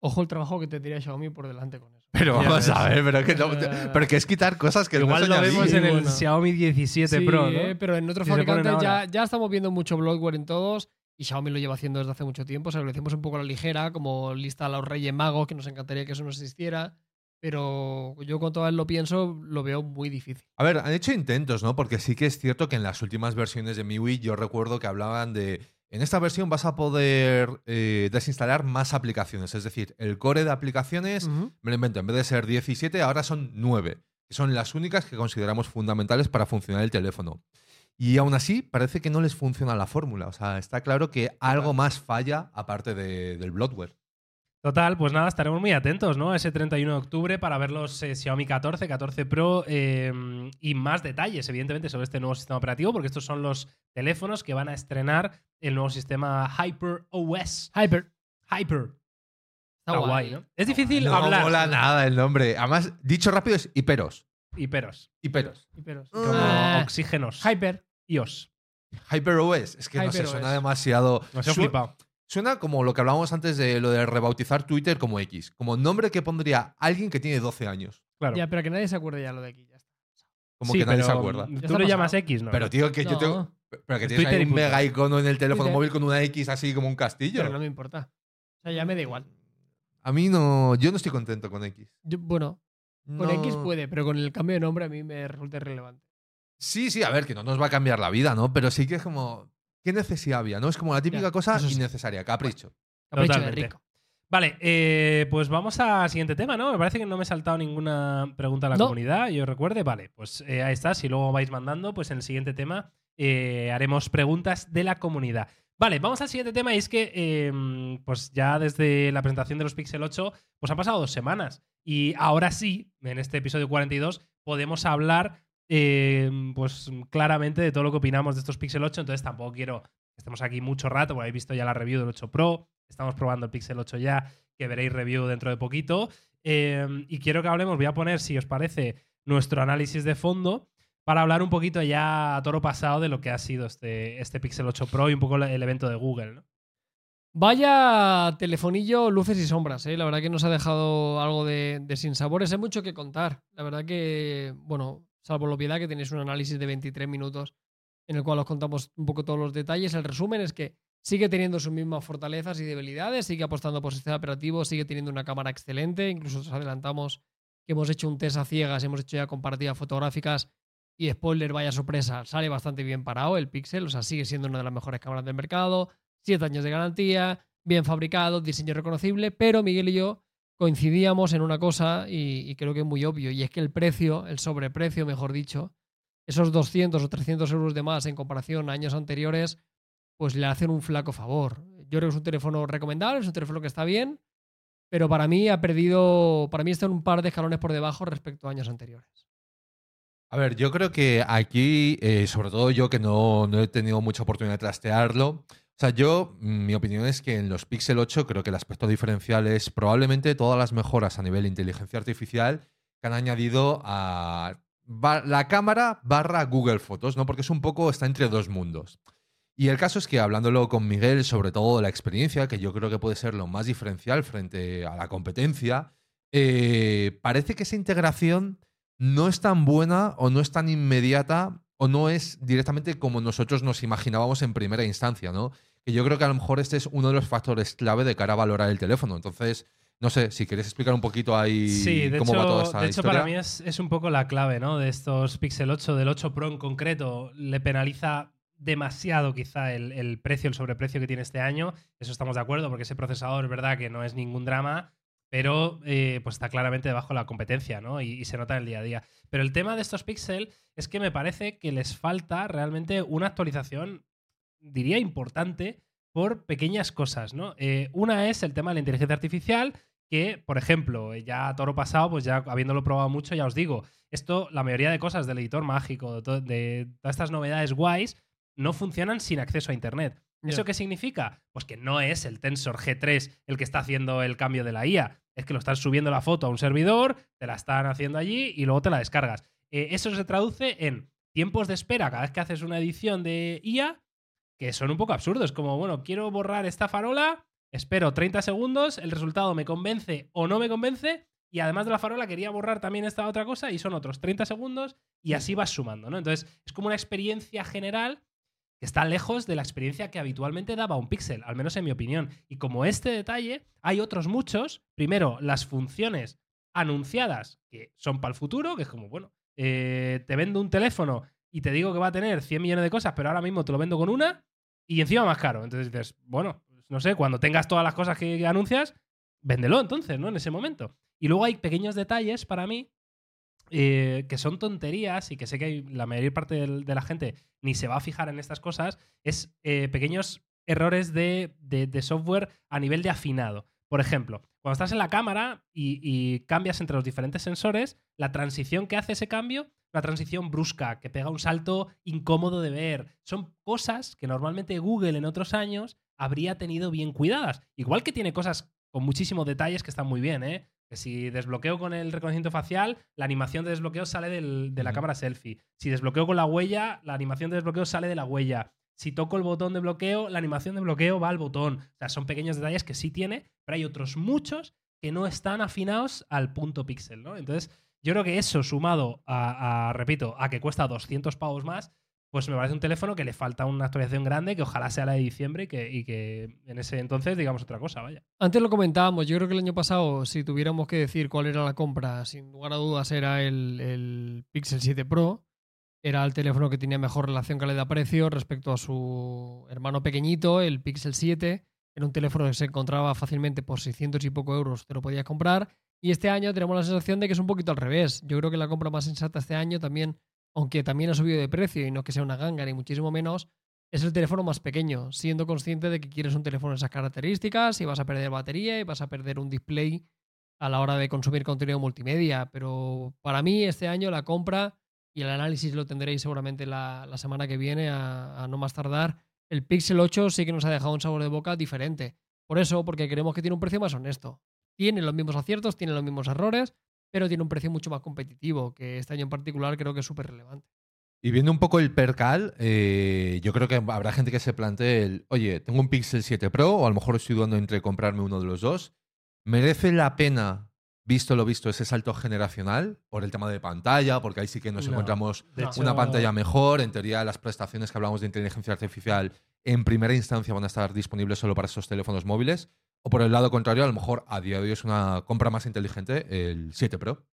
ojo el trabajo que tendría Xiaomi por delante con eso. Pero vamos a ver, pero que, no- pero que es quitar cosas que Igual no lo vemos en el bueno. Xiaomi 17 Sí, Pro, ¿no? eh, pero en otros Si fabricantes ya, ya estamos viendo mucho bloatware en todos y Xiaomi lo lleva haciendo desde hace mucho tiempo. O sea, lo decimos un poco a la ligera, como lista a los Reyes Magos, que nos encantaría que eso no existiera. Pero yo cuando vez lo pienso, lo veo muy difícil. A ver, han hecho intentos, ¿no? Porque sí que es cierto que en las últimas versiones de MIUI yo recuerdo que hablaban de. En esta versión vas a poder eh, desinstalar más aplicaciones. Es decir, el core de aplicaciones, me lo invento, en vez de ser 17, ahora son 9. Que son las únicas que consideramos fundamentales para funcionar el teléfono. Y aún así, parece que no les funciona la fórmula. O sea, está claro que algo más falla aparte de- del bloatware. Total, pues nada, estaremos muy atentos, ¿no? Ese 31 de octubre para ver los eh, Xiaomi 14, 14 Pro eh, y más detalles, evidentemente, sobre este nuevo sistema operativo, porque estos son los teléfonos que van a estrenar el nuevo sistema Hyper OS. Hyper. Hyper. Está guay. guay, ¿no? Es difícil No hablar. mola nada el nombre. Además, dicho rápido es hiperos. Hiperos. Hiperos. Hiperos. Como Ah, oxígenos. Hyper. iOS. HyperOS. Es que no sé, HyperOS. suena demasiado. Su- flipado. Suena como lo que hablábamos antes de lo de rebautizar Twitter como X. Como nombre que pondría alguien que tiene 12 años. Claro. Ya, pero que nadie se acuerde ya lo de aquí. Ya está. Como Sí, que nadie pero, se acuerda. ¿Tú Ya lo está llamas pasado. X, no? Pero tío, que yo No, tengo. Pero que Es tienes Twitter ahí y un punto. mega icono en el teléfono Twitter. móvil con una X así como un castillo. Pero no me importa. O sea, ya me da igual. A mí no. Yo no estoy contento con X. Yo- bueno, con No- X puede, pero con el cambio de nombre a mí me resulta irrelevante. Sí, sí, a ver, que no nos va a cambiar la vida, ¿no? Pero sí que es como. ¿Qué necesidad había? ¿No? Es como la típica Ya, cosa sí. innecesaria, capricho. Capricho de rico. Vale, eh, pues vamos al siguiente tema, ¿no? Me parece que no me he saltado ninguna pregunta a la No. comunidad, yo recuerde. Vale, pues eh, ahí está. Si luego vais mandando, pues en el siguiente tema eh, haremos preguntas de la comunidad. Vale, vamos al siguiente tema y es que eh, pues ya desde la presentación de los Pixel 8 pues han pasado dos semanas y ahora sí, en este episodio 42, podemos hablar eh, pues claramente de todo lo que opinamos de estos Pixel 8, entonces tampoco quiero que estemos aquí mucho rato, porque habéis visto ya la review del 8 Pro, estamos probando el Pixel 8 ya, que veréis review dentro de poquito, eh, y quiero que hablemos, voy a poner, si os parece, nuestro análisis de fondo para hablar un poquito ya a toro pasado de lo que ha sido este, este Pixel 8 Pro y un poco el evento de Google. Vaya telefonillo, luces y sombras, ¿eh? La verdad que nos ha dejado algo de, de sin sabores. Hay mucho que contar. La verdad que, bueno, salvo la obviedad que tenéis un análisis de 23 minutos en el cual os contamos un poco todos los detalles. El resumen es que sigue teniendo sus mismas fortalezas y debilidades, sigue apostando por sistema operativo, sigue teniendo una cámara excelente. Incluso os adelantamos que hemos hecho un test a ciegas, hemos hecho ya comparativas fotográficas y spoiler, vaya sorpresa, sale bastante bien parado el Pixel, o sea, sigue siendo una de las mejores cámaras del mercado. 7 años de garantía, bien fabricado, diseño reconocible, pero Miguel y yo coincidíamos en una cosa y, creo que es muy obvio, y es que el precio, el sobreprecio, mejor dicho, esos 200 o 300 euros de más en comparación a años anteriores, pues le hacen un flaco favor. Yo creo que es un teléfono recomendable, es un teléfono que está bien, pero para mí ha perdido, para mí está en un par de escalones por debajo respecto a años anteriores. A ver, yo creo que aquí, eh, sobre todo yo que no he tenido mucha oportunidad de trastearlo, o sea, yo, mm, mi opinión es que en los Pixel 8 creo que el aspecto diferencial es probablemente todas las mejoras a nivel de inteligencia artificial que han añadido a la cámara barra Google Fotos, ¿no? Porque es un poco, está entre dos mundos. Y el caso es que hablándolo con Miguel, sobre todo la experiencia, que yo creo que puede ser lo más diferencial frente a la competencia, eh, parece que esa integración no es tan buena o no es tan inmediata o no es directamente como nosotros nos imaginábamos en primera instancia, ¿no? Que yo creo que a lo mejor este es uno de los factores clave de cara a valorar el teléfono. Entonces, no sé, si quieres explicar un poquito ahí Sí, de cómo hecho, va toda esta de hecho historia. para mí es, es un poco la clave ¿no? de estos Pixel 8, del 8 Pro en concreto. Le penaliza demasiado quizá el, el precio, el sobreprecio que tiene este año. Eso estamos de acuerdo, porque ese procesador es verdad que no es ningún drama, pero eh, pues está claramente debajo de la competencia, ¿no? Y, y se nota en el día a día. Pero el tema de estos Pixel es que me parece que les falta realmente una actualización, diría importante, por pequeñas cosas, ¿no? Eh, una es el tema de la inteligencia artificial, que, por ejemplo, ya a toro pasado, pues ya habiéndolo probado mucho, ya os digo, esto, la mayoría de cosas del editor mágico, de, to- de todas estas novedades guays, no funcionan sin acceso a Internet. ¿Eso Ya. qué significa? Pues que no es el Tensor G3 el que está haciendo el cambio de la IA. Es que lo están subiendo la foto a un servidor, te la están haciendo allí y luego te la descargas. Eh, eso se traduce en tiempos de espera cada vez que haces una edición de IA que son un poco absurdos. Como, bueno, quiero borrar esta farola, espero 30 segundos, el resultado me convence o no me convence, y además de la farola quería borrar también esta otra cosa y son otros 30 segundos y así vas sumando, ¿no? Entonces es como una experiencia general que está lejos de la experiencia que habitualmente daba un Pixel, al menos en mi opinión. Y como este detalle, hay otros muchos. Primero, las funciones anunciadas que son para el futuro, que es como, bueno, eh, te vendo un teléfono y te digo que va a tener 100 millones de cosas, pero ahora mismo te lo vendo con una y encima más caro. Entonces dices, bueno, pues no sé, cuando tengas todas las cosas que anuncias, véndelo entonces, ¿no? En ese momento. Y luego hay pequeños detalles para mí eh, que son tonterías y que sé que la mayor parte de la gente ni se va a fijar en estas cosas, es eh, pequeños errores de, de- software a nivel de afinado. Por ejemplo, cuando estás en la cámara y cambias entre los diferentes sensores, la transición que hace ese cambio, una transición brusca, que pega un salto incómodo de ver. Son cosas que normalmente Google en otros años habría tenido bien cuidadas. Igual que tiene cosas con muchísimos detalles que están muy bien, ¿eh? Que si desbloqueo con el reconocimiento facial, la animación de desbloqueo sale del- de la cámara selfie. Si desbloqueo con la huella, la animación de desbloqueo sale de la huella. Si toco el botón de bloqueo, la animación de bloqueo va al botón. O sea, son pequeños detalles que sí tiene, pero hay otros muchos que no están afinados al punto píxel, ¿no? Entonces, yo creo que eso sumado a, repito, a que cuesta 200 pavos más, pues me parece un teléfono que le falta una actualización grande, que ojalá sea la de diciembre y que, y que en ese entonces digamos otra cosa, vaya. Antes lo comentábamos, yo creo que el año pasado, si tuviéramos que decir cuál era la compra, sin lugar a dudas era el, el Pixel 7 Pro. Era el teléfono que tenía mejor relación calidad-precio respecto a su hermano pequeñito, el Pixel 7. Era un teléfono que se encontraba fácilmente por 600 y poco euros, te lo podías comprar. Y este año tenemos la sensación de que es un poquito al revés. Yo creo que la compra más sensata este año también, aunque también ha subido de precio y no que sea una ganga ni muchísimo menos, es el teléfono más pequeño, siendo consciente de que quieres un teléfono de esas características y vas a perder batería y vas a perder un display a la hora de consumir contenido multimedia. Pero para mí este año la compra y el análisis lo tendréis seguramente la, semana que viene a no más tardar. El Pixel 8 sí que nos ha dejado un sabor de boca diferente. Por eso, porque creemos que tiene un precio más honesto. Tiene los mismos aciertos, tiene los mismos errores, pero tiene un precio mucho más competitivo, que este año en particular creo que es súper relevante. Y viendo un poco el percal, eh, yo creo que habrá gente que se plantee el, oye, tengo un Pixel 7 Pro, o a lo mejor estoy dudando entre comprarme uno de los dos. ¿Merece la pena, visto lo visto, ese salto generacional? Por el tema de pantalla, porque ahí sí que nos No. encontramos hecho, una pantalla mejor. En teoría, las prestaciones que hablamos de inteligencia artificial en primera instancia van a estar disponibles solo para esos teléfonos móviles. O por el lado contrario, a lo mejor a día de hoy es una compra más inteligente el 7 Pro.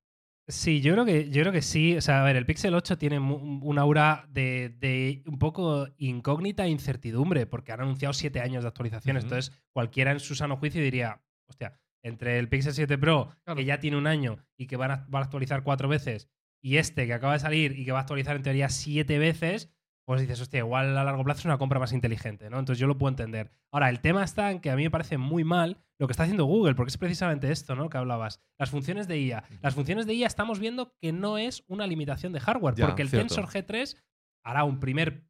Sí, yo creo que, yo creo que sí. O sea, a ver, el Pixel 8 tiene un aura de, de un poco incógnita e incertidumbre, porque han anunciado siete años de actualizaciones. Entonces, cualquiera en su sano juicio diría, hostia, entre el Pixel 7 Pro, Claro. que ya tiene un año y que van a, va a actualizar cuatro veces, y este que acaba de salir y que va a actualizar en teoría siete veces, pues dices, hostia, igual a largo plazo es una compra más inteligente, ¿no? Entonces yo lo puedo entender. Ahora, el tema está en que a mí me parece muy mal lo que está haciendo Google, porque es precisamente esto, ¿no? Que hablabas. Las funciones de IA. Las funciones de IA estamos viendo que no es una limitación de hardware, Ya, porque el cierto. Tensor G3 hará un primer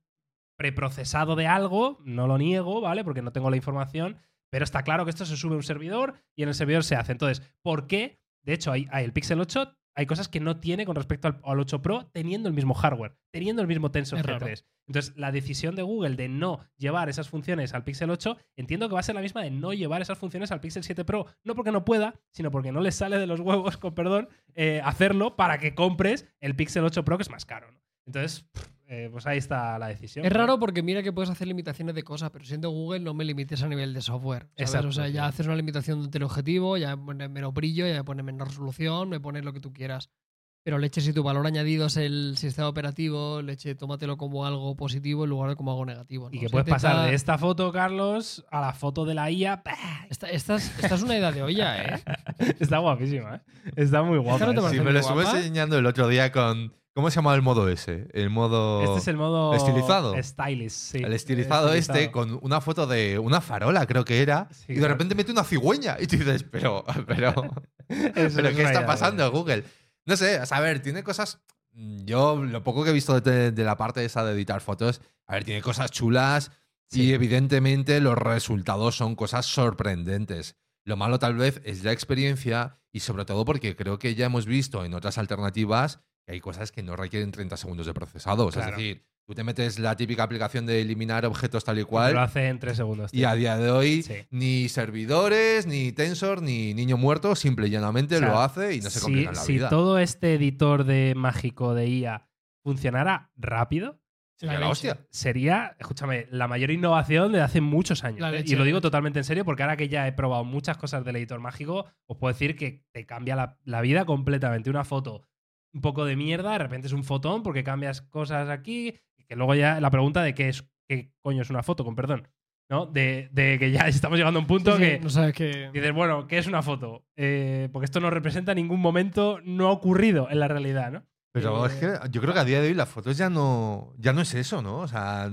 preprocesado de algo, no lo niego, ¿vale? Porque no tengo la información, pero está claro que esto se sube a un servidor y en el servidor se hace. Entonces, ¿por qué? De hecho, hay, hay el Pixel 8 hay cosas que no tiene con respecto al, al 8 Pro teniendo el mismo hardware, teniendo el mismo Tensor Es raro. G3. Entonces, la decisión de Google de no llevar esas funciones al Pixel 8, entiendo que va a ser la misma de no llevar esas funciones al Pixel 7 Pro. No porque no pueda, sino porque no les sale de los huevos, con perdón, eh, hacerlo para que compres el Pixel 8 Pro, que es más caro. ¿no? Entonces, pff, eh, pues ahí está la decisión. Es raro porque mira que puedes hacer limitaciones de cosas, pero siendo Google no me limites a nivel de software. ¿sabes? Exacto, o sea, ya haces una limitación de un teleobjetivo, ya me pones menos brillo, ya me pones menos resolución, me pones lo que tú quieras. Pero leche, si tu valor añadido es el sistema operativo, leche, tómatelo como algo positivo en lugar de como algo negativo. ¿no? Y que O sea, puedes pasar intenta- de esta foto, Carlos, a la foto de la IA. Esta, esta es, esta es una idea de olla, ¿eh? Está guapísima, ¿eh? Está muy guapa. No ¿eh? Sí, me lo estuve enseñando el otro día con. ¿Cómo se llama el modo ese? El modo. Este es el modo ¿Estilizado? Stylish, sí. el estilizado, este con una foto de una farola, creo que era. Sí, y de claro. repente mete una cigüeña. Y tú dices, pero, pero, pero ¿qué está pasando. Google? No sé, a ver, tiene cosas. Yo, lo poco que he visto de, de la parte esa de editar fotos, a ver, tiene cosas chulas. Sí. Y evidentemente los resultados son cosas sorprendentes. Lo malo tal vez es la experiencia y sobre todo porque creo que ya hemos visto en otras alternativas que hay cosas que no requieren 30 segundos de procesado. O sea, Claro. Es decir, tú te metes la típica aplicación de eliminar objetos tal y Lo cual hace en tres segundos. y a día de hoy Sí. ni servidores, ni Tensor, ni niño muerto, simple y llanamente O sea, lo hace y no se si, complica la si vida. todo este editor de mágico de IA funcionara rápido, Sería La la leche. hostia. sería, escúchame, la mayor innovación de hace muchos años. La ¿eh? leche, Y lo digo totalmente en serio porque ahora que ya he probado muchas cosas del editor mágico, os puedo decir que te cambia la, la vida completamente. Una foto un poco de mierda, de repente es un fotón porque cambias cosas aquí, y que luego ya la pregunta de qué es qué coño es una foto, con perdón. ¿No? De, de que ya estamos llegando a un punto Sí, sí, que no sabes que. dices, bueno, ¿qué es una foto? Eh, porque esto no representa ningún momento no ocurrido en la realidad, ¿no? Pero Eh, es que yo creo que a día de hoy las fotos ya no, ya no es eso, ¿no? O sea,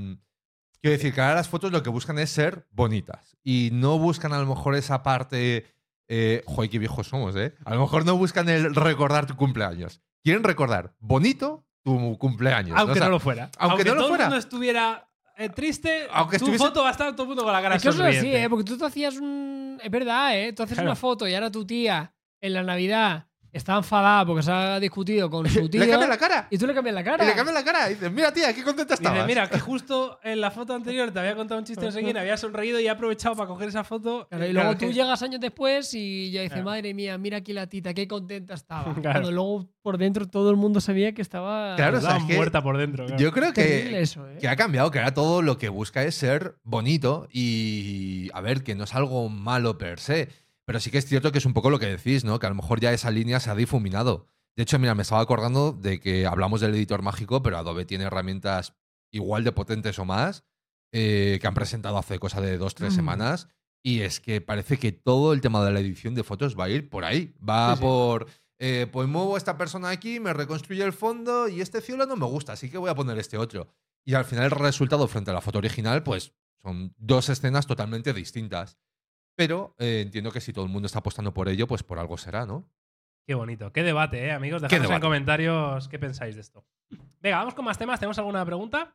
quiero decir que ahora las fotos lo que buscan es ser bonitas y no buscan a lo mejor esa parte eh, joder, qué viejos somos, ¿eh? A lo mejor no buscan el recordar tu cumpleaños. Quieren recordar bonito tu cumpleaños. Aunque O sea, no lo fuera. aunque no lo todo fuera. el mundo estuviera eh, triste, Aunque tu estuviese- foto va a estar todo el mundo con la cara Es que eso es así, sonriente. ¿eh? Porque tú te hacías un. Es verdad, ¿eh? Tú haces Claro. una foto y ahora tu tía en la Navidad está enfadada porque se ha discutido con su tío. Le cambian la cara. Y tú le cambias la cara. Y le cambian la cara. Y dices, mira, tía, qué contenta estabas. Dice, mira, que justo en la foto anterior te había contado un chiste quién, había sonreído y he aprovechado para coger esa foto. Claro, y Eh, luego claro, tú que- llegas años después y ya dices, Claro. madre mía, mira aquí la tita, qué contenta estaba. Claro. Cuando luego por dentro todo el mundo sabía que estaba. Claro, estaba o sea, es que muerta por dentro. claro. Yo creo que, eso, ¿eh? que ha cambiado, que ahora todo lo que busca es ser bonito y, a ver, que no es algo malo per se. Pero sí que es cierto que es un poco lo que decís, ¿no? Que a lo mejor ya esa línea se ha difuminado. De hecho, mira, me estaba acordando de que hablamos del editor mágico, pero Adobe tiene herramientas igual de potentes o más eh, que han presentado hace cosa de dos, tres Mm. semanas. Y es que parece que todo el tema de la edición de fotos va a ir por ahí. Va Sí, sí. por. eh, pues muevo esta persona aquí, me reconstruye el fondo y este cielo no me gusta, así que voy a poner este otro. Y al final el resultado frente a la foto original, pues son dos escenas totalmente distintas. Pero eh, entiendo que si todo el mundo está apostando por ello, pues por algo será, ¿no? Qué bonito. Qué debate, ¿eh, amigos? Dejadnos en comentarios qué pensáis de esto. Venga, vamos con más temas. ¿Tenemos alguna pregunta?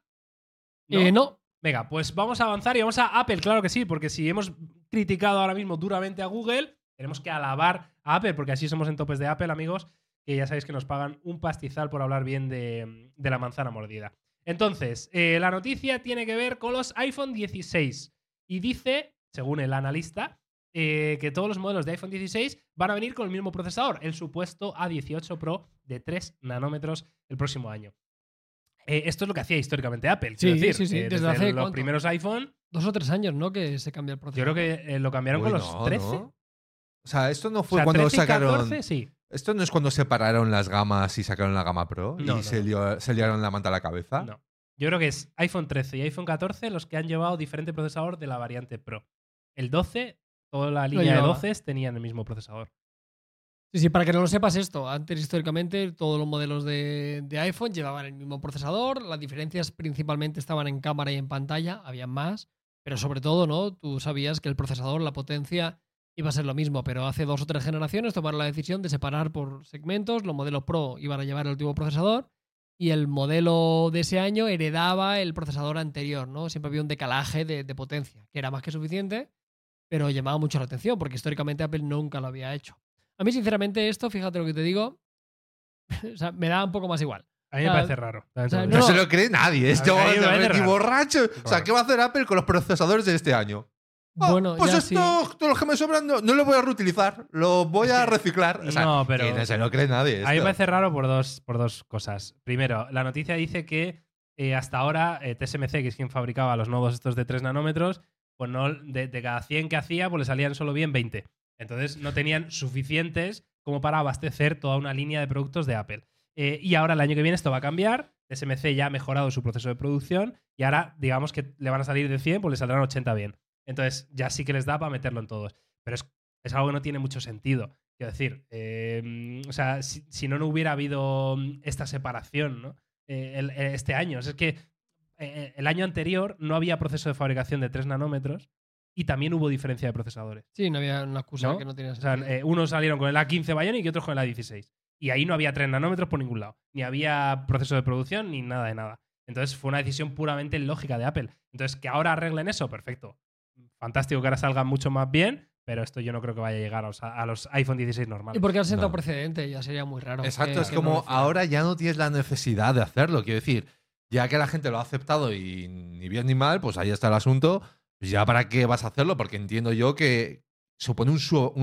Eh, no. Venga, pues vamos a avanzar y vamos a Apple, claro que sí, porque si hemos criticado ahora mismo duramente a Google, tenemos que alabar a Apple, porque así somos en topes de Apple, amigos, que ya sabéis que nos pagan un pastizal por hablar bien de, de la manzana mordida. Entonces, eh, la noticia tiene que ver con los iPhone 16 y dice, según el analista, eh, que todos los modelos de iPhone 16 van a venir con el mismo procesador, el supuesto A18 Pro de 3 nanómetros el próximo año. Eh, esto es lo que hacía históricamente Apple. quiero Sí, decir, sí, sí, eh, desde hace los ¿cuánto? primeros iPhone, Dos o tres años, ¿no? Que se cambia el yo procesador. creo que eh, lo cambiaron Uy, con los no, 13. ¿no? O sea, esto no O fue sea, cuando 13 y sacaron. 14, sí. Esto no es cuando separaron las gamas y sacaron la gama Pro No, y no, se, no. lió- se liaron la manta a la cabeza. No. Yo creo que es iPhone 13 y iPhone 14 los que han llevado diferente procesador de la variante Pro. El 12, toda la línea de llevaba. 12 tenían el mismo procesador. Sí, sí, para que no lo sepas esto, antes históricamente todos los modelos de, de iPhone llevaban el mismo procesador, las diferencias principalmente estaban en cámara y en pantalla, había más, pero sobre todo, ¿no? Tú sabías que el procesador, la potencia iba a ser lo mismo, pero hace dos o tres generaciones tomaron la decisión de separar por segmentos, los modelos Pro iban a llevar el último procesador y el modelo de ese año heredaba el procesador anterior, ¿no? Siempre había un decalaje de, de potencia, que era más que suficiente, pero llamaba mucho la atención, porque históricamente Apple nunca lo había hecho. A mí, sinceramente, esto, fíjate lo que te digo, o sea, me da un poco más igual. A mí me parece raro. o sea, lo No, digo. se lo cree nadie. Esto ni raro. borracho. O sea, ¿qué va a hacer Apple con los procesadores de este año? Ah, bueno, pues ya esto, sí. todos los que me sobran, no, no lo voy a reutilizar. Lo voy a reciclar. O sea, No, pero- no se lo cree nadie. A mí me esto. parece raro por dos, por dos cosas. Primero, la noticia dice que eh, hasta ahora eh, TSMC, que es quien fabricaba los nuevos estos de 3 nanómetros, pues no, de, cada 100 que hacía, pues le salían solo bien 20. Entonces no tenían suficientes como para abastecer toda una línea de productos de Apple. Eh, y ahora el año que viene esto va a cambiar. TSMC ya ha mejorado su proceso de producción y ahora digamos que le van a salir de 100, pues le saldrán 80 bien. Entonces ya sí que les da para meterlo en todos. Pero es, es algo que no tiene mucho sentido. Quiero decir, eh, o sea, si, no, no hubiera habido esta separación, ¿no? Eh, eh, este año. Es que eh, el año anterior no había proceso de fabricación de 3 nanómetros y también hubo diferencia de procesadores. Sí, no había una excusa ¿no? que no tenía O sea, eh, unos salieron con el A15 Bionic y otros con el A16. Y ahí no había 3 nanómetros por ningún lado. Ni había proceso de producción ni nada de nada. Entonces fue una decisión puramente lógica de Apple. Entonces, que ahora arreglen eso, perfecto. Fantástico que ahora salgan mucho más bien, pero esto yo no creo que vaya a llegar a los, a los iPhone 16 y normales. porque han sentado No. precedente, ya sería muy raro. Exacto, que- es que como no ahora ya no tienes la necesidad de hacerlo. Quiero decir, ya que la gente lo ha aceptado y ni bien ni mal, pues ahí está el asunto. Pues ya para qué vas a hacerlo, porque entiendo yo que supone un,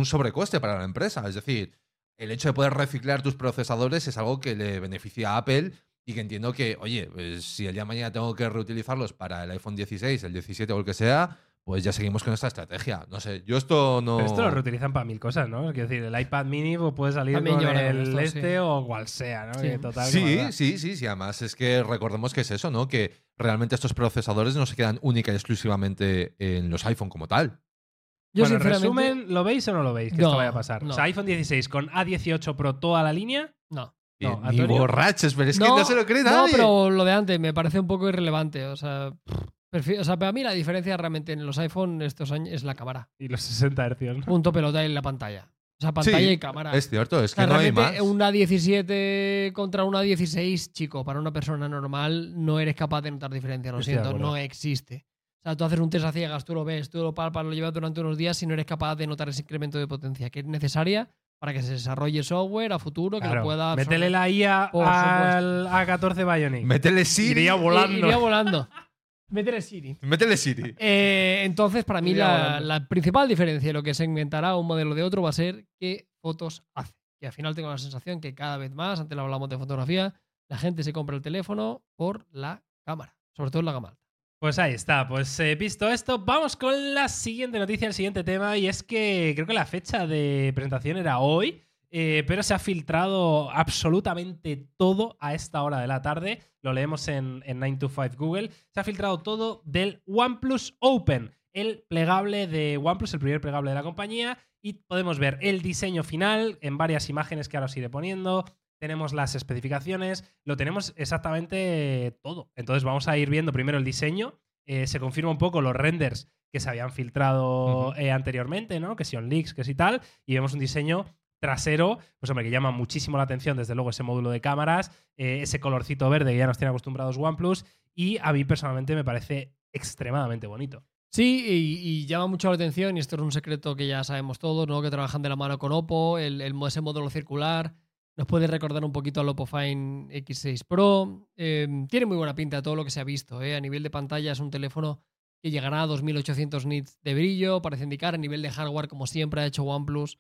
sobrecoste para la empresa. Es decir, el hecho de poder reciclar tus procesadores es algo que le beneficia a Apple y que entiendo que, oye, pues si el día de mañana tengo que reutilizarlos para el iPhone 16, el 17 o el que sea, pues ya seguimos con esta estrategia. No sé, yo esto no... Pero esto lo reutilizan para mil cosas, ¿no? Quiero decir, el iPad mini pues, puede salir También con el esto, este sí. o cual sea, ¿no? Sí. Que total, ¿qué más Sí, sí, sí, sí. Además, es que recordemos que es eso, ¿no? Que realmente estos procesadores no se quedan única y exclusivamente en los iPhone como tal. Yo, bueno, sinceramente, resumen, ¿lo veis o no lo veis que No, esto vaya a pasar? no. O sea, iPhone 16 con A18 Pro toda la línea. no. No, ni borrachos, pero es que no se lo cree no, nadie. pero lo de antes me parece un poco irrelevante. O sea, O sea, para mí la diferencia realmente en los iPhone estos años es la cámara. Y los 60 hercios. ¿no? Punto pelota en la pantalla. O sea, pantalla Sí, y cámara. Es cierto, es O sea, que no hay más. realmente una 17 contra una 16, chico, para una persona normal no eres capaz de notar diferencia, lo Estoy siento, no existe. O sea, tú haces un test a ciegas, tú lo ves, tú lo palpas, lo llevas durante unos días y no eres capaz de notar ese incremento de potencia que es necesaria para que se desarrolle software a futuro, que Claro, lo pueda. Métele la IA al A14 Bionic. Métele Siri. Iría volando. I- Iría volando. Métele Siri. Métele Siri. Eh, entonces, para mí, la, principal diferencia de lo que segmentará un modelo de otro va a ser qué fotos hace. Y al final tengo la sensación que cada vez más, antes lo hablamos de fotografía, la gente se compra el teléfono por la cámara, sobre todo en la gama alta. Pues ahí está, pues eh, visto esto, vamos con la siguiente noticia, el siguiente tema, y es que creo que la fecha de presentación era hoy, eh, pero se ha filtrado absolutamente todo a esta hora de la tarde, lo leemos en, en 9to5 Google, se ha filtrado todo del OnePlus Open, el plegable de OnePlus, el primer plegable de la compañía, y podemos ver el diseño final en varias imágenes que ahora os iré poniendo, tenemos las especificaciones, lo tenemos exactamente todo. Entonces vamos a ir viendo primero el diseño, eh, se confirma un poco los renders que se habían filtrado eh, anteriormente, ¿no? Que son leaks, que sí tal, y vemos un diseño trasero, pues hombre, que llama muchísimo la atención, desde luego ese módulo de cámaras, eh, ese colorcito verde que ya nos tiene acostumbrados OnePlus, y a mí personalmente me parece extremadamente bonito. Sí, y, llama mucho la atención, y esto es un secreto que ya sabemos todos, ¿no? Que trabajan de la mano con Oppo, el, ese módulo circular. Nos puede recordar un poquito al Oppo Fine X6 Pro. Eh, tiene muy buena pinta todo lo que se ha visto. ¿eh? A nivel de pantalla es un teléfono que llegará a 2800 nits de brillo, parece indicar. A nivel de hardware, como siempre ha hecho OnePlus,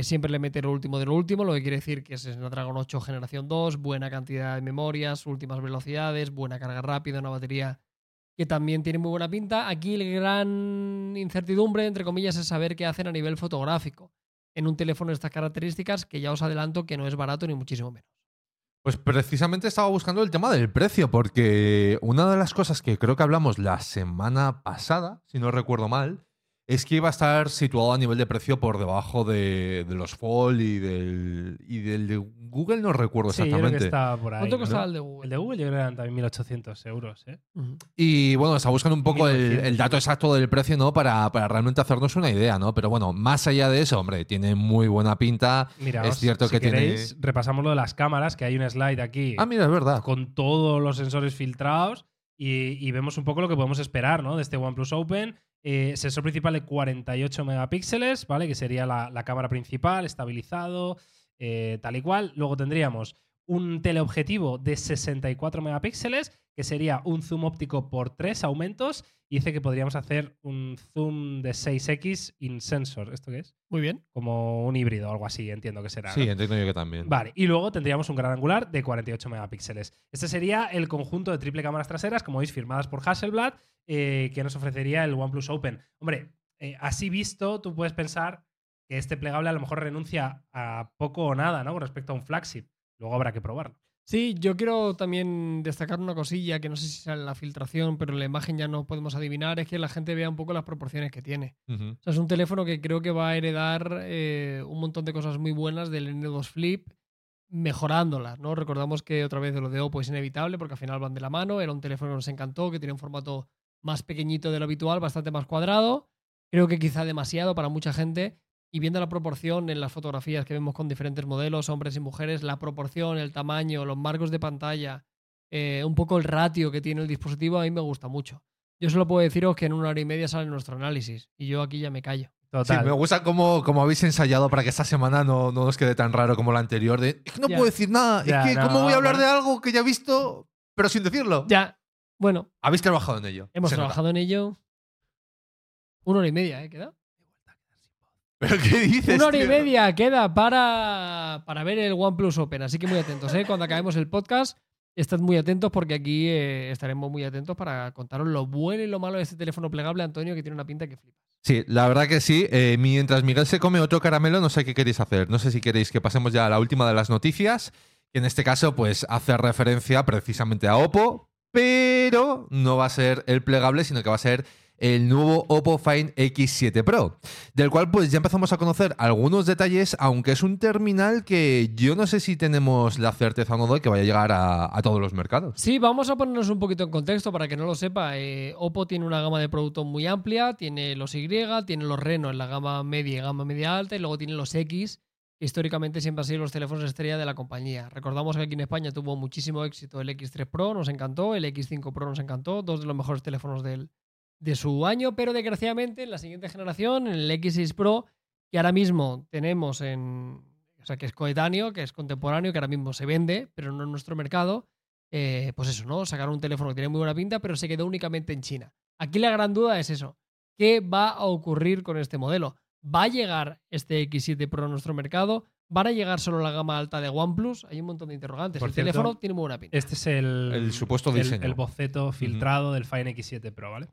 siempre le mete lo último de lo último, lo que quiere decir que es Snapdragon 8 generación 2, buena cantidad de memorias, últimas velocidades, buena carga rápida, una batería que también tiene muy buena pinta. Aquí el gran incertidumbre, entre comillas, es saber qué hacen a nivel fotográfico en un teléfono de estas características, que ya os adelanto que no es barato ni muchísimo menos. Pues precisamente estaba buscando el tema del precio, porque una de las cosas que creo que hablamos la semana pasada, si no recuerdo mal, es que iba a estar situado a nivel de precio por debajo de, de los Fold y del, y del de Google, no recuerdo Sí, yo creo que exactamente. está por ahí. ¿Cuánto ¿no? costaba el de Google? El de Google yo creo que eran también 1.800 euros, ¿eh? Y bueno, está buscando un poco el, 1900. el dato exacto del precio, ¿no? Para, para realmente hacernos una idea, ¿no? Pero bueno, más allá de eso, hombre, tiene muy buena pinta. Mira, Es cierto si que tiene- queréis, repasamos lo de las cámaras, que hay un slide aquí Ah, mira, es verdad. con todos los sensores filtrados y, vemos un poco lo que podemos esperar ¿no? de este OnePlus Open. Eh, sensor principal de 48 megapíxeles, ¿vale? Que sería la, cámara principal, estabilizado, eh, tal y cual. Luego tendríamos un teleobjetivo de 64 megapíxeles, que sería un zoom óptico por tres aumentos. Y dice que podríamos hacer un zoom de 6x in sensor. ¿Esto qué es? Muy bien. Como un híbrido o algo así, entiendo que será. Sí, ¿no? entiendo yo que también. Vale, y luego tendríamos un gran angular de 48 megapíxeles. Este sería el conjunto de triple cámaras traseras, como veis, firmadas por Hasselblad, eh, que nos ofrecería el OnePlus Open. Hombre, eh, así visto, tú puedes pensar que este plegable a lo mejor renuncia a poco o nada, ¿no? Con respecto a un flagship. Luego habrá que probarlo. Sí, yo quiero también destacar una cosilla que no sé si sale en la filtración, pero en la imagen ya no podemos adivinar, es que la gente vea un poco las proporciones que tiene. O sea, es un teléfono que creo que va a heredar eh, un montón de cosas muy buenas del N2 Flip, mejorándolas, ¿no? Recordamos que otra vez lo de Oppo es inevitable porque al final van de la mano, era un teléfono que nos encantó, que tiene un formato más pequeñito de lo habitual, bastante más cuadrado, creo que quizá demasiado para mucha gente, y viendo la proporción en las fotografías que vemos con diferentes modelos, hombres y mujeres, la proporción, el tamaño, los marcos de pantalla, eh, un poco el ratio que tiene el dispositivo, a mí me gusta mucho. Yo solo puedo deciros que en una hora y media sale nuestro análisis, y yo aquí ya me callo. Sí, Total. me gusta cómo, cómo habéis ensayado para que esta semana no, no nos quede tan raro como la anterior. De, es que no Ya. puedo decir nada. Ya, es que, no, ¿cómo voy a hablar bueno. de algo que ya he visto, pero sin decirlo? Ya, bueno, Habéis trabajado en ello. hemos se nota. trabajado en ello. Una hora y media, ¿eh? Queda. ¿Pero qué dices? Una hora y tío? media queda para, para ver el OnePlus Open. Así que muy atentos, ¿eh? Cuando acabemos el podcast, estad muy atentos porque aquí eh, estaremos muy atentos para contaros lo bueno y lo malo de este teléfono plegable, Antonio, que tiene una pinta que flipa. Sí, la verdad que sí. Eh, mientras Miguel se come otro caramelo, no sé qué queréis hacer. No sé si queréis que pasemos ya a la última de las noticias, que en este caso pues hace referencia precisamente a Oppo, pero no va a ser el plegable, sino que va a ser el nuevo Oppo Find X7 Pro, del cual pues ya empezamos a conocer algunos detalles, aunque es un terminal que yo no sé si tenemos la certeza o no de que vaya a llegar a, todos los mercados. Sí, vamos a ponernos un poquito en contexto para que no lo sepa. Eh, Oppo tiene una gama de productos muy amplia, tiene los Y, tiene los Reno en la gama media y gama media alta, y luego tiene los X, históricamente siempre han sido los teléfonos estrella de la compañía. Recordamos que aquí en España tuvo muchísimo éxito el X3 Pro, nos encantó, el X5 Pro nos encantó, dos de los mejores teléfonos del, de su año, pero desgraciadamente en la siguiente generación, en el X6 Pro, que ahora mismo tenemos en. O sea, que es coetáneo, que es contemporáneo, que ahora mismo se vende, pero no en nuestro mercado. eh, pues eso, ¿no? Sacaron un teléfono que tiene muy buena pinta, pero se quedó únicamente en China. Aquí la gran duda es eso. ¿Qué va a ocurrir con este modelo? ¿Va a llegar este X7 Pro a nuestro mercado? ¿Van a llegar solo la gama alta de OnePlus? Hay un montón de interrogantes. Por el cierto, teléfono tiene muy buena pinta. Este es el, El supuesto diseño. El, boceto filtrado del Fine X7 Pro, ¿vale?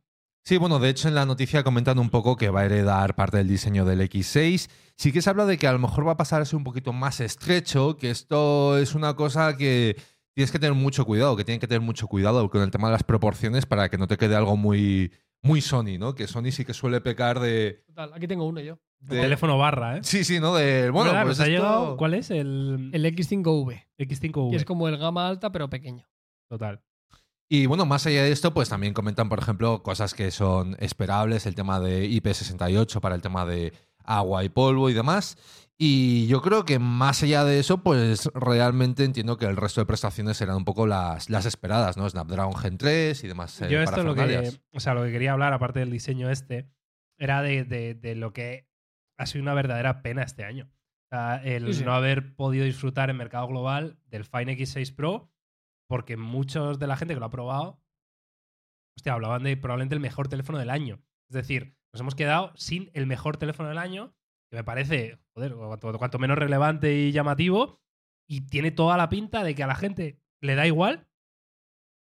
Sí, bueno, de hecho en la noticia comentan un poco que va a heredar parte del diseño del X6. Sí que se habla de que a lo mejor va a pasar a ser un poquito más estrecho, que esto es una cosa que tienes que tener mucho cuidado, que tienen que tener mucho cuidado con el tema de las proporciones para que no te quede algo muy, muy Sony, ¿no? Que Sony sí que suele pecar de... Total, aquí tengo uno yo. de- Teléfono barra, ¿eh? Sí, sí, ¿no? De, bueno, pues Nos ha esto- llegado- ¿Cuál es? El, El X5V, X5V. que es como el gama alta, pero pequeño. Total. Y bueno, más allá de esto, pues también comentan, por ejemplo, cosas que son esperables, el tema de IP68 para el tema de agua y polvo y demás. Y yo creo que más allá de eso, pues realmente entiendo que el resto de prestaciones serán un poco las, las esperadas, ¿no? Snapdragon Gen 3 y demás. eh, Yo esto lo que, o sea, lo que quería hablar, aparte del diseño este, era de, de- de lo que ha sido una verdadera pena este año. O sea, el Sí, sí. no haber podido disfrutar en mercado global del Fine X6 Pro, porque muchos de la gente que lo ha probado, hostia, hablaban de probablemente el mejor teléfono del año. Es decir, nos hemos quedado sin el mejor teléfono del año, que me parece, joder, cuanto, menos relevante y llamativo, y tiene toda la pinta de que a la gente le da igual,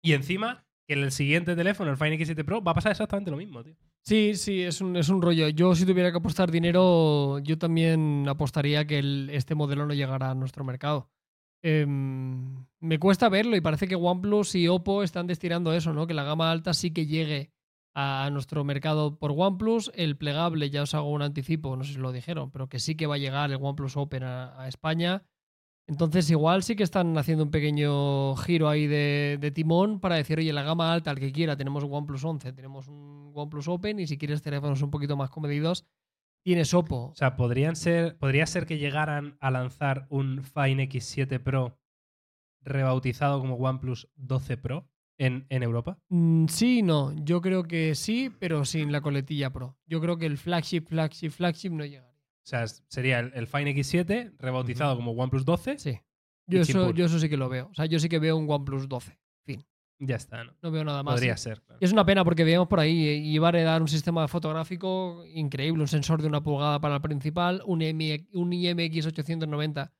y encima que en el siguiente teléfono, el Fine X7 Pro, va a pasar exactamente lo mismo, tío. Sí, sí, es un, es un rollo. Yo si tuviera que apostar dinero, yo también apostaría que este modelo no llegara a nuestro mercado. Em, me cuesta verlo y parece que OnePlus y Oppo están destinando eso, ¿no? Que la gama alta sí que llegue a, nuestro mercado por OnePlus. El plegable, ya os hago un anticipo, no sé si lo dijeron, pero que sí que va a llegar el OnePlus Open a, a España. Entonces igual sí que están haciendo un pequeño giro ahí de, de timón para decir, oye, la gama alta, al que quiera, tenemos OnePlus 11, tenemos un OnePlus Open y si quieres teléfonos un poquito más comedidos, tienes Oppo. O sea, podrían ser, podría ser que llegaran a lanzar un Fine X7 Pro rebautizado como OnePlus 12 Pro en, en Europa. Mm, sí no, yo creo que sí, pero sin la coletilla Pro. Yo creo que el flagship, flagship, flagship no llegaría. O sea, sería el, el Fine X7 rebautizado como OnePlus 12. Sí. Yo eso, yo eso sí que lo veo. O sea, yo sí que veo un OnePlus 12. Ya está, ¿no? No veo nada más. Podría ser. claro. Y es una pena porque veíamos por ahí eh, y iba a heredar un sistema fotográfico increíble, un sensor de una pulgada para el principal, un, M- un IMX 890,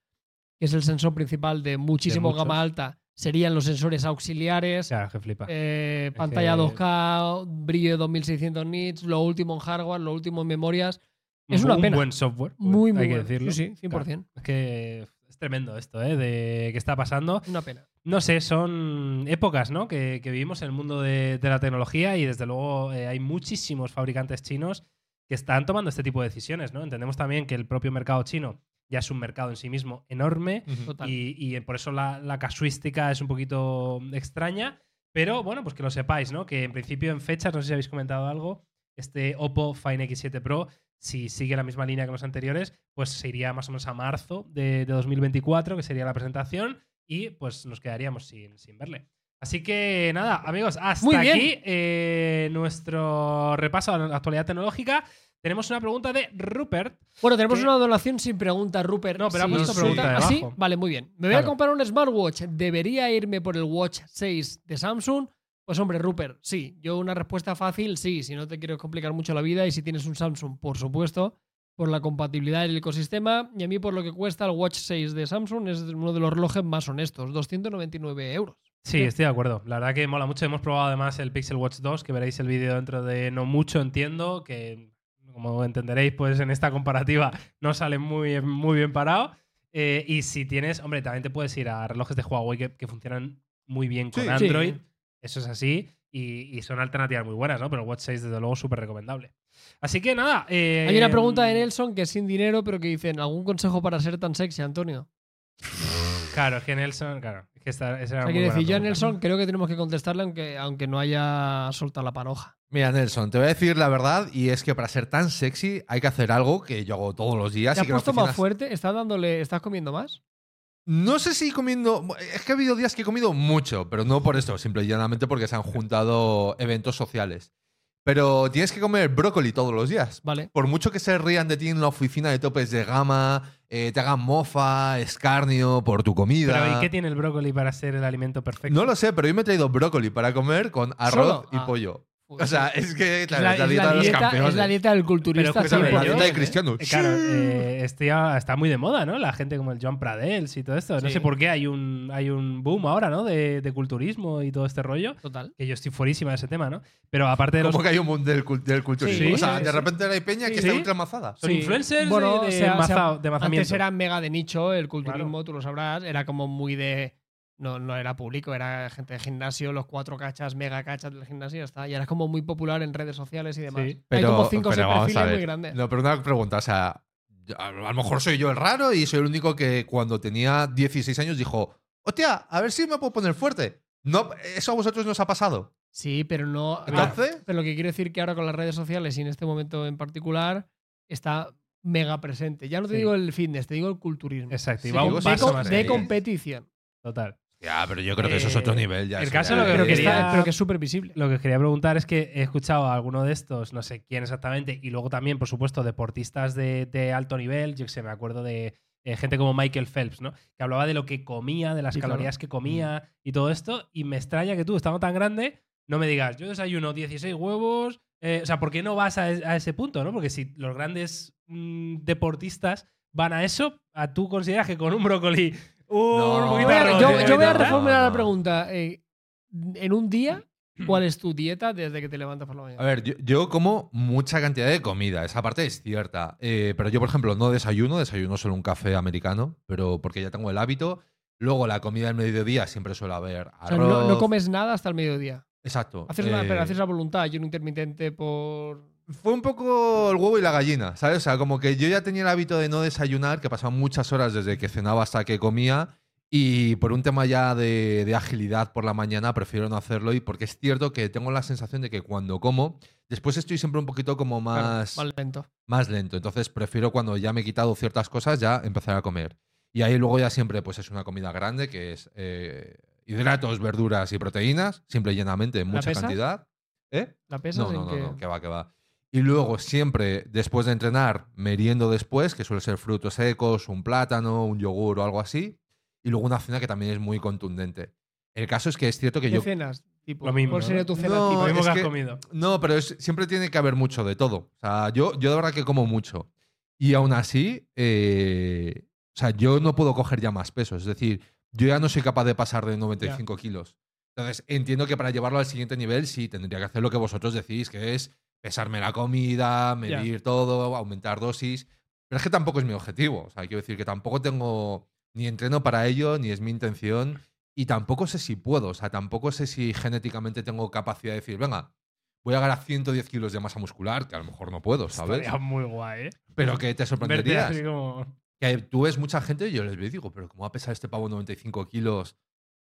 que es el sensor principal de muchísimo gama alta, serían los sensores O auxiliares, sea, que flipa. eh, pantalla que- 2K, brillo de 2600 nits, lo último en hardware, lo último en memorias. es una un pena. buen software. Muy, muy hay que bueno. decirlo. Sí, sí, 100%. Claro. Es que es tremendo esto, ¿eh? De qué está pasando. Una pena. No sé, son épocas, ¿no? Que, que vivimos en el mundo de, de la tecnología y desde luego eh, hay muchísimos fabricantes chinos que están tomando este tipo de decisiones, ¿no? Entendemos también que el propio mercado chino ya es un mercado en sí mismo enorme y, y por eso la, la casuística es un poquito extraña, pero bueno, pues que lo sepáis, ¿no? Que en principio en fechas, no sé si habéis comentado algo, este Oppo Fine X7 Pro, si sigue la misma línea que los anteriores, pues se iría más o menos a marzo de, de 2024, que sería la presentación, y pues nos quedaríamos sin, sin verle. Así que nada, amigos, hasta Muy bien. aquí eh, nuestro repaso a la actualidad tecnológica. Tenemos una pregunta de Rupert. Bueno, tenemos una donación sin pregunta, Rupert. No, pero ha puesto pregunta ¿Ah, sí? Vale, muy bien. Me voy a comprar un smartwatch. ¿Debería irme por el Watch 6 de Samsung? Pues hombre, Rupert, sí. Yo una respuesta fácil, sí. Si no te quiero complicar mucho la vida y si tienes un Samsung, por supuesto, por la compatibilidad del ecosistema. Y a mí por lo que cuesta el Watch 6 de Samsung es uno de los relojes más honestos, 299 euros. Sí, estoy de acuerdo. La verdad que mola mucho. Hemos probado además el Pixel Watch 2, que veréis el vídeo dentro de no mucho, entiendo, que como entenderéis, pues en esta comparativa no sale muy, muy bien parado. Eh, y si tienes, hombre, también te puedes ir a relojes de Huawei que, que funcionan muy bien con Sí. Android. Sí. Eso es así. y, y son alternativas muy buenas, ¿no? Pero el Watch 6, desde luego, súper recomendable. Así que nada. eh, Hay una pregunta de Nelson que es sin dinero, pero que dicen: ¿algún consejo para ser tan sexy, Antonio? Claro, es que Nelson, claro. Es que esta, esa O era sea, muy decir, yo a. Nelson creo que tenemos que contestarle aunque, aunque no haya soltado la panoja. Mira, Nelson, te voy a decir la verdad y es que para ser tan sexy hay que hacer algo que yo hago todos los días. ¿Te y has que puesto más fuerte? ¿Estás, dándole, ¿Estás comiendo más? No sé si comiendo. Es que ha habido días que he comido mucho, pero no por esto, simple y llanamente porque se han juntado eventos sociales. Pero tienes que comer brócoli todos los días. Vale. Por mucho que se rían de ti en la oficina de topes de gama, eh, te hagan mofa, escarnio por tu comida. Pero ¿y qué tiene el brócoli para ser el alimento perfecto? No lo sé, pero hoy me he traído brócoli para comer con arroz ¿Solo? y Ah. pollo. O sea, es que Es claro, la, es la es dieta la de los dieta, campeones. es la dieta del culturista. Pero escúchame, 100%, la dieta de cristiano. Eh, Claro, eh, este ya está muy de moda, ¿no? La gente como el John Pradels y todo esto. No Sí. sé por qué hay un, hay un boom ahora, ¿no? De, de culturismo y todo este rollo. Total. Que yo estoy fuerísima de ese tema, ¿no? Pero aparte de los. Como que hay un mundo del, cul- del culturismo. Sí, o sea, sí, de sí. repente hay peña que Sí. está ultramazada. Son influencers Bueno, de, de o sea, o sea, mazao- de mazamiento. Antes era mega de nicho, el culturismo, tú lo sabrás, era como muy de. No, no era público, era gente de gimnasio, los cuatro cachas, mega cachas del gimnasio, está. Y era como muy popular en redes sociales y demás. Sí. Hay Pero, como cinco o pero seis vamos a ver. muy grandes. No, pero una pregunta, o sea, a lo mejor soy yo el raro y soy el único que cuando tenía 16 años dijo, hostia, a ver si me puedo poner fuerte. No, ¿Eso a vosotros nos ha pasado? Sí, pero no. Entonces, Pero lo que quiero decir que ahora con las redes sociales y en este momento en particular está mega presente. Ya no te Sí. digo el fitness, te digo el culturismo. Exacto, y Sí, va un de, paso más de competición. Total. Ya, pero yo creo que eso es otro Eh, nivel. Ya, el caso ya lo que Pero que, quería- está, pero que es súper visible. Lo que os quería preguntar es que he escuchado a alguno de estos, no sé quién exactamente, y luego también, por supuesto, deportistas de, de alto nivel. Yo que sé, me acuerdo de eh, gente como Michael Phelps, ¿no? Que hablaba de lo que comía, de las Sí, claro. calorías que comía y todo esto. Y me extraña que tú, estando tan grande, no me digas, yo desayuno 16 huevos. eh, o sea, ¿por qué no vas a, es- a ese punto, no? Porque si los grandes mm, deportistas van a eso, ¿a tú consideras que con un brócoli, No, Voy a- arroz, yo, yo voy a reformular la pregunta. Eh, en un día, ¿cuál es tu dieta desde que te levantas por la A mañana? ver, yo, yo como mucha cantidad de comida, esa parte es cierta. Eh, pero yo, por ejemplo, no desayuno, desayuno solo un café americano, pero porque ya tengo el hábito. Luego, la comida del mediodía siempre suele haber O sea, arroz. no, no comes nada hasta el mediodía. Exacto. Haces, la, Eh, pero haces la voluntad, yo un intermitente por. Fue un poco el huevo y la gallina, ¿sabes? O sea, como que yo ya tenía el hábito de no desayunar, que pasaban muchas horas desde que cenaba hasta que comía, y por un tema ya de, de agilidad por la mañana prefiero no hacerlo, y porque es cierto que tengo la sensación de que cuando como, después estoy siempre un poquito como más, Más lento. más lento, entonces prefiero cuando ya me he quitado ciertas cosas ya empezar a comer. Y ahí luego ya siempre pues es una comida grande, que es eh, hidratos, verduras y proteínas, simple y llanamente, en ¿La mucha pesas? cantidad. ¿Eh? ¿La pesas No, no, no, qué? no, que va, que va. Y luego siempre, después de entrenar, meriendo después, que suele ser frutos secos, un plátano, un yogur o algo así. Y luego una cena que también es muy contundente. El caso es que es cierto que ¿Qué yo... cenas? Tipo, Lo mismo, ¿Cuál sería ¿no? tu cena No, tipo? Lo mismo es que has que- comido. No, pero es- siempre tiene que haber mucho de todo. O sea, yo, yo de verdad que como mucho. Y aún así, eh, o sea, yo no puedo coger ya más peso. Es decir, yo ya no soy capaz de pasar de 95 kilos. Entonces, entiendo que para llevarlo al siguiente nivel, sí, tendría que hacer lo que vosotros decís, que es pesarme la comida, medir todo, aumentar dosis. Pero es que tampoco es mi objetivo. O sea, quiero decir que tampoco tengo ni entreno para ello, ni es mi intención. Y tampoco sé si puedo. O sea, tampoco sé si genéticamente tengo capacidad de decir, venga, voy a ganar 110 kilos de masa muscular, que a lo mejor no puedo, ¿sabes? Estaría muy guay, ¿eh? Pero que te sorprenderías. como... Que tú ves mucha gente y yo les veo y digo, pero ¿cómo va a pesar este pavo 95 kilos?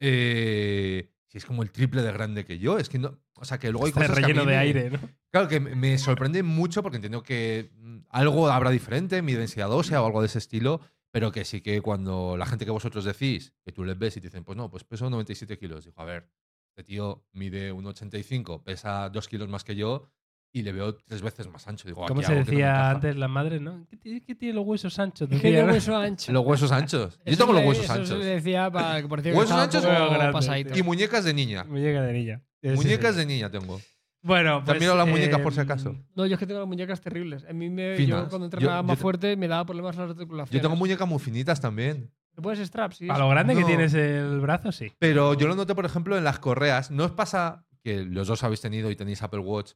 Eh, si es como el triple de grande que yo. Es que no. O sea, que luego hay Está cosas que a relleno mí de me- aire, ¿no? Claro, que me sorprende mucho porque entiendo que mm, algo habrá diferente, mi densidad ósea o algo de ese estilo, pero que sí que cuando la gente que vosotros decís, que tú les ves y te dicen, pues no, pues peso 97 kilos, digo, a ver, este tío mide 1,85, pesa 2 kilos más que yo y le veo tres veces más ancho. Digo, Como aquí se decía antes las madres, ¿no? ¿Qué tiene, qué tiene los huesos anchos? ¿Qué Decía, de ¿no? hueso ancho? Los huesos anchos. Yo Eso tengo los huesos eso anchos. le decía para que parecía que ¿Huesos anchos. Y muñecas de niña. Muñeca de niña. Muñecas sí. de niña tengo. Bueno, ¿Te pues, mirado las muñecas por si eh, acaso? No, yo es que tengo las muñecas terribles. A mí me, yo cuando entrenaba yo más te- fuerte me daba problemas las articulaciones. Yo tengo muñecas muy finitas también. ¿Te pones straps? Sí. A lo grande que tienes el brazo, sí. Pero yo lo noté, por ejemplo, en las correas. ¿No os pasa que los dos habéis tenido y tenéis Apple Watch?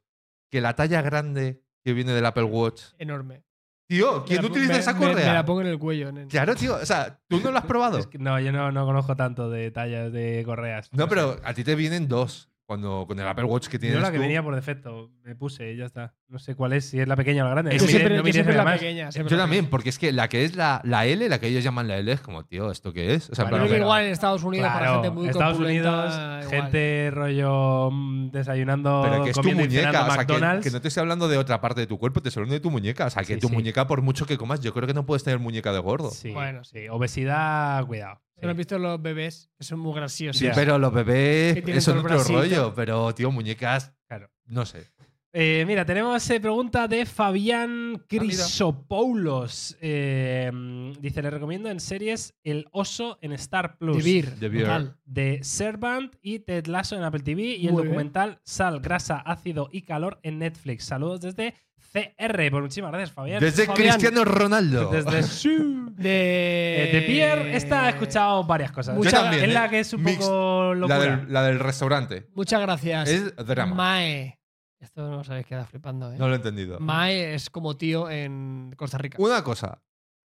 Que la talla grande que viene del Apple Watch. Enorme. Tío, ¿quién Me utiliza me- esa correa? Me, la pongo en el cuello. nen. Claro, tío. O sea, ¿tú no lo has probado? Es que no, yo no, no conozco tanto de tallas de correas. No, pero a ti te vienen dos. Cuando, con el Apple Watch que tienes Yo la que tú. venía por defecto, me puse y ya está. No sé cuál es, si es la pequeña o la grande. Es no Yo que miré- siempre, no yo miré siempre nada la más. pequeña. siempre Yo la también, pequeña. porque es que la que es la, la L, la que ellos llaman la L, es como, tío, ¿esto qué es? O sea, que pero- igual en Estados Unidos para Claro, gente muy Estados Unidos, igual. gente rollo mm, desayunando, Pero que es tu comiendo muñeca, o sea, que, McDonald's. que no te estoy hablando de otra parte de tu cuerpo, te estoy hablando de tu muñeca. O sea, que Sí, tu sí. muñeca, por mucho que comas, yo creo que no puedes tener muñeca de gordo. Sí, Bueno. sí. Obesidad, cuidado. ¿Se lo has visto los bebés? Que son muy graciosos. Sí, pero los bebés, es otro bracito. rollo. Pero, tío, muñecas, Claro. no sé. Eh, mira, tenemos eh, pregunta de Fabián Ah. Crisopoulos. Eh, dice, le recomiendo en series El Oso en Star Plus. De Beer. De Servant y Ted Lasso en Apple TV y el bien. documental Sal, Grasa, Ácido y Calor en Netflix. Saludos desde CR. Pues muchísimas gracias, Fabián. Desde Fabián. Cristiano Ronaldo. Desde su- De... Eh, de Pierre, esta he escuchado varias cosas. Mucha- Yo también, Es ¿eh? la que es un poco la, locura. del, la del restaurante. Muchas gracias. Es drama. Mae. Esto no sabéis queda flipando, ¿eh? No lo he entendido. Mae es como tío en Costa Rica. Una cosa.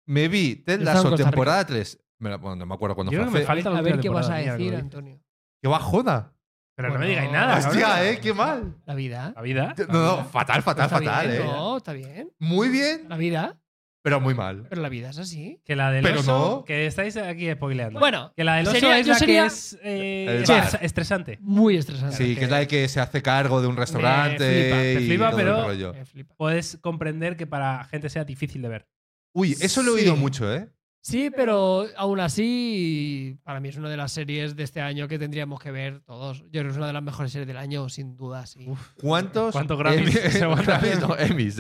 Me vi Ted Lasso temporada 3. Me la- bueno, no me acuerdo cuándo Yo fue. que me hace- falta la a ver última qué vas a temporada, decir, mira, Antonio. ¡Qué bajona! Pero no me digáis nada. Hostia. ¿eh? ¡Qué mal! La vida. ¿La vida? No, no, fatal, fatal, Está fatal, bien, ¿eh? No, está bien. Muy bien, La vida. Pero muy mal. Pero la vida es así. Que la del Pero oso, no. que estáis aquí spoileando. Bueno, que la del oso sería- es la sería- que es eh, El estres- bar. estresante. muy estresante. Sí, que es la de que se hace cargo de un restaurante. flipa, me flipa, todo el pero- rollo. Me flipa. Puedes comprender que para gente sea difícil de ver. Uy, eso lo he Sí. oído mucho, ¿eh? Sí, pero aún así, para mí es una de las series de este año que tendríamos que ver todos. Yo creo que es una de las mejores series del año, sin duda, sí. ¿Cuántos? ¿Cuántos Grammys Emmy- se van a- no, Emmys,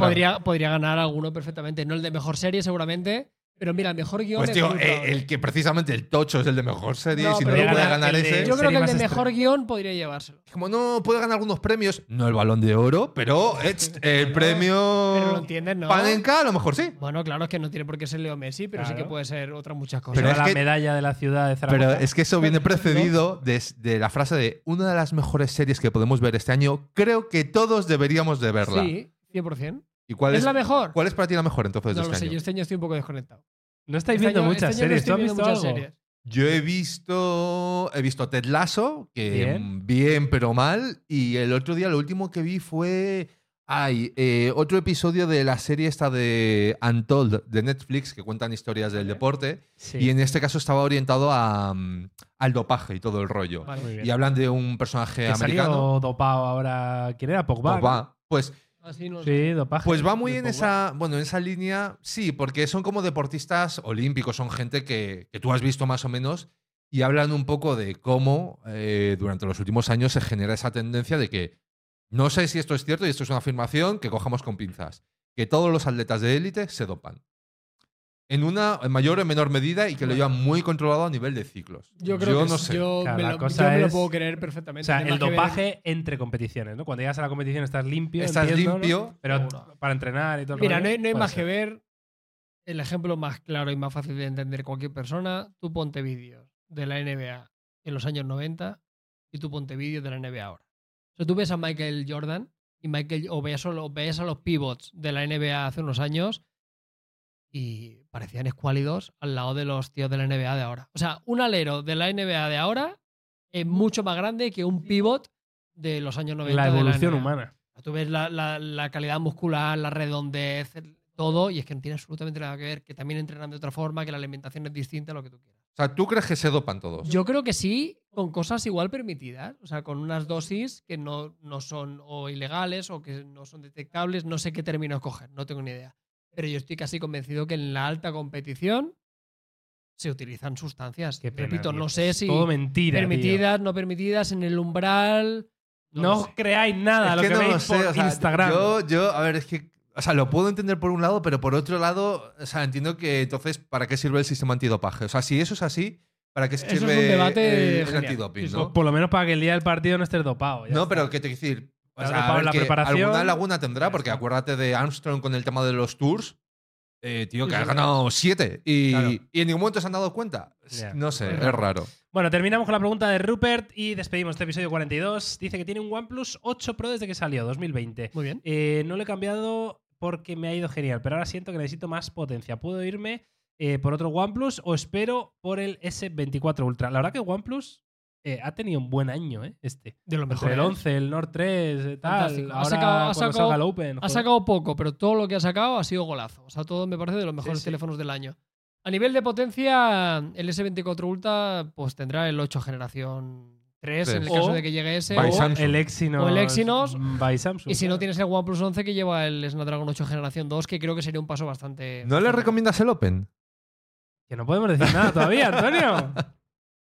podría, podría ganar alguno perfectamente. No el de mejor serie, seguramente. Pero mira, el mejor guion. Pues es tío, eh, el que precisamente el tocho es el de mejor serie, No, si no lo puede gana ganar ese. Yo creo que el de estre- mejor guion podría llevárselo. Como no puede ganar algunos premios, no el balón de oro, pero es el premio. Pero lo entiendes, ¿no? Panenka, a lo mejor sí. Bueno, claro, es que no tiene por qué ser Leo Messi, pero sí que puede ser otras muchas cosas. Pero Pero es la que- medalla de la ciudad de Zaragoza. Pero es que eso viene precedido de, de la frase de una de las mejores series que podemos ver este año. Creo que todos deberíamos de verla. Sí, 100%. ¿Y cuál ¿Es es, la mejor? cuál es para ti la mejor entonces de No lo este sé, año? yo este año estoy un poco desconectado. no estáis Este viendo año- muchas este no series. ¿Tú estoy has viendo visto muchas algo? series. Yo he visto he visto Ted Lasso, que Bien. bien. pero mal. Y el otro día lo último que vi fue ay, eh, otro episodio de la serie esta de Untold de Netflix que cuentan historias del deporte. Sí. Y en este caso estaba orientado a, mm, al dopaje y todo el rollo. Vale. Y hablan de un personaje Que americano. salió dopado ahora. ¿Quién era? Pogba. ¿no? Pogba. Pues Así no sé. Sí, dopaje. Pues va muy en esa, bueno, en esa línea, sí, porque son como deportistas olímpicos, son gente que, que tú has visto más o menos y hablan un poco de cómo eh, durante los últimos años se genera esa tendencia de que, no sé si esto es cierto y esto es una afirmación que cojamos con pinzas, que todos los atletas de élite se dopan. En una en mayor o menor medida y que lo llevan muy controlado a nivel de ciclos. Yo creo que no sé. yo, Claro, me, la lo, cosa yo me lo es- puedo creer O perfectamente. sea, Tiene el dopaje entre competiciones, ¿no? Cuando llegas a la competición estás limpio. Estás entiendo, ¿no? limpio. Pero Seguro. para entrenar y todo Mira, rollo, no hay, no hay más ser. que ver. El ejemplo más claro y más fácil de entender cualquier persona. Tú ponte vídeos de la NBA en los años 90 y tú ponte vídeos de la NBA ahora. O sea, tú ves a Michael Jordan y Michael, o ves, a los- ves a los pivots de la NBA hace unos años y parecían escuálidos al lado de los tíos de la NBA de ahora. O sea, un alero de la NBA de ahora es mucho más grande que un pivot de los años 90. La de evolución NBA. humana. Tú ves la, la- la calidad muscular, la redondez, todo, y es que no tiene absolutamente nada que ver, que también entrenan de otra forma, que la alimentación es distinta, lo que tú quieras. O sea, ¿tú crees que se dopan todos? Yo creo que sí, con cosas igual permitidas, o sea, con unas dosis que no, no son o ilegales o que no son detectables, no sé qué término escoger, no tengo ni idea. Pero yo estoy casi convencido que en la alta competición se utilizan sustancias. Qué pena, Repito, tío. no sé si Todo mentira. tío. permitidas, no permitidas, en el umbral. No, os creáis nada Es lo que, no veis lo sé, por o sea, Instagram. Yo, yo, a ver, es que. O sea, lo puedo entender por un lado, pero por otro lado, o sea, entiendo que entonces, ¿para qué sirve el sistema antidopaje? O sea, si eso es así, ¿para qué Eso es un sirve debate el, antidoping, no? Por lo menos para que el día del partido no estés dopado. ya No, está. pero ¿qué te quiero decir? O Te has sea, a dopado ver, en la que preparación. Alguna laguna tendrá, porque acuérdate de Armstrong con el tema de los tours. eh, tío, que sí, ha ganado siete. Y, Claro. y en ningún momento se han dado cuenta. No sé, Es es raro. Bueno, terminamos con la pregunta de Rupert y despedimos este episodio 42. Dice que tiene un OnePlus 8 Pro desde que salió, 2020. Muy bien. Eh, no lo he cambiado porque me ha ido genial, pero ahora siento que necesito más potencia. ¿Puedo irme eh, por otro OnePlus o espero por el S24 Ultra? La verdad que OnePlus eh, ha tenido un buen año, ¿eh? Este. De lo mejor. Entre el 11, el Nord 3, eh, tal. Ha Ahora sacado- ha sacado- el Open. Ha sacado poco, pero todo lo que ha sacado ha sido golazo. O sea, todo me parece de los mejores sí. teléfonos del año. A nivel de potencia, el S24 Ultra pues tendrá el 8 generación 3 en el caso O- de que llegue ese. By o- Samsung. el Exynos. O el Exynos. By Samsung. y si no tienes el OnePlus 11 que lleva el Snapdragon 8 generación 2, que creo que sería un paso bastante. ¿No le recomiendas el Open? Que no podemos decir nada todavía, Antonio.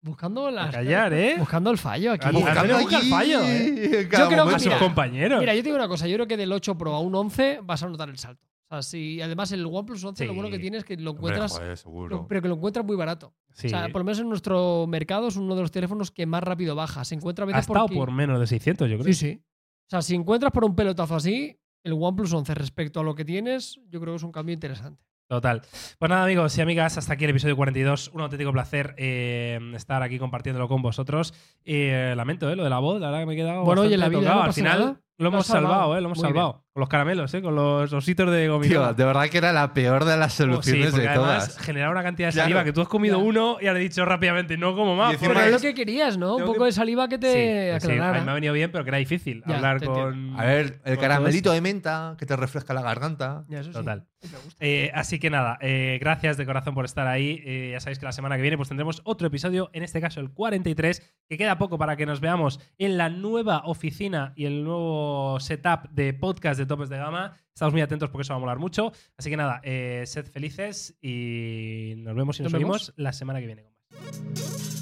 Buscando las. callar, ¿eh? Buscando el fallo aquí. Ah, Antonio busca el fallo, ¿eh? Yo creo que A sus mira, compañeros. Mira, yo te digo una cosa, yo creo que del 8 Pro a un 11 vas a notar el salto. O sea, si además el OnePlus 11 lo Sí. bueno que tiene es que lo Hombre, encuentras, joder, lo- seguro. pero que lo encuentras muy barato. Sí. O sea, por lo menos en nuestro mercado es uno de los teléfonos que más rápido baja. Se encuentra a ha veces porque- por menos de 600, yo creo. Sí, sí. O sea, si encuentras por un pelotazo así, el OnePlus 11 respecto a lo que tienes, yo creo que es un cambio interesante. Total. Pues nada, amigos y amigas, hasta aquí el episodio 42. Un auténtico placer eh, estar aquí compartiéndolo con vosotros. Eh, lamento, ¿eh? Lo de la voz, la verdad que me he quedado. Bueno, oye, la vida, no Al final nada. Lo hemos salvado, salvado. ¿eh? Lo hemos Muy salvado. Con los caramelos, ¿eh? Con los ositos de gomina. Tío, de verdad que era la peor de las Oh, sí, soluciones porque de además todas. generaba una cantidad de Claro. saliva que tú has comido uno y ahora he dicho rápidamente, no como más. Pero es lo que querías, ¿no? Un poco que- de saliva que Sí, te pues sí, a aclarara. mí me ha venido bien, pero que era difícil Ya, hablar con. A ver, el caramelito de menta que te refresca la garganta. Ya, eso sí. Total. Eh, así que nada, eh, gracias de corazón por estar ahí. Eh, ya sabéis que la semana que viene pues tendremos otro episodio, en este caso el 43, que queda poco para que nos veamos en la nueva oficina y el nuevo setup de podcast de Topes de Gama. Estamos muy atentos porque eso va a molar mucho. Así que nada, eh, sed felices y nos vemos y nos, Nos vemos. la semana que viene con más.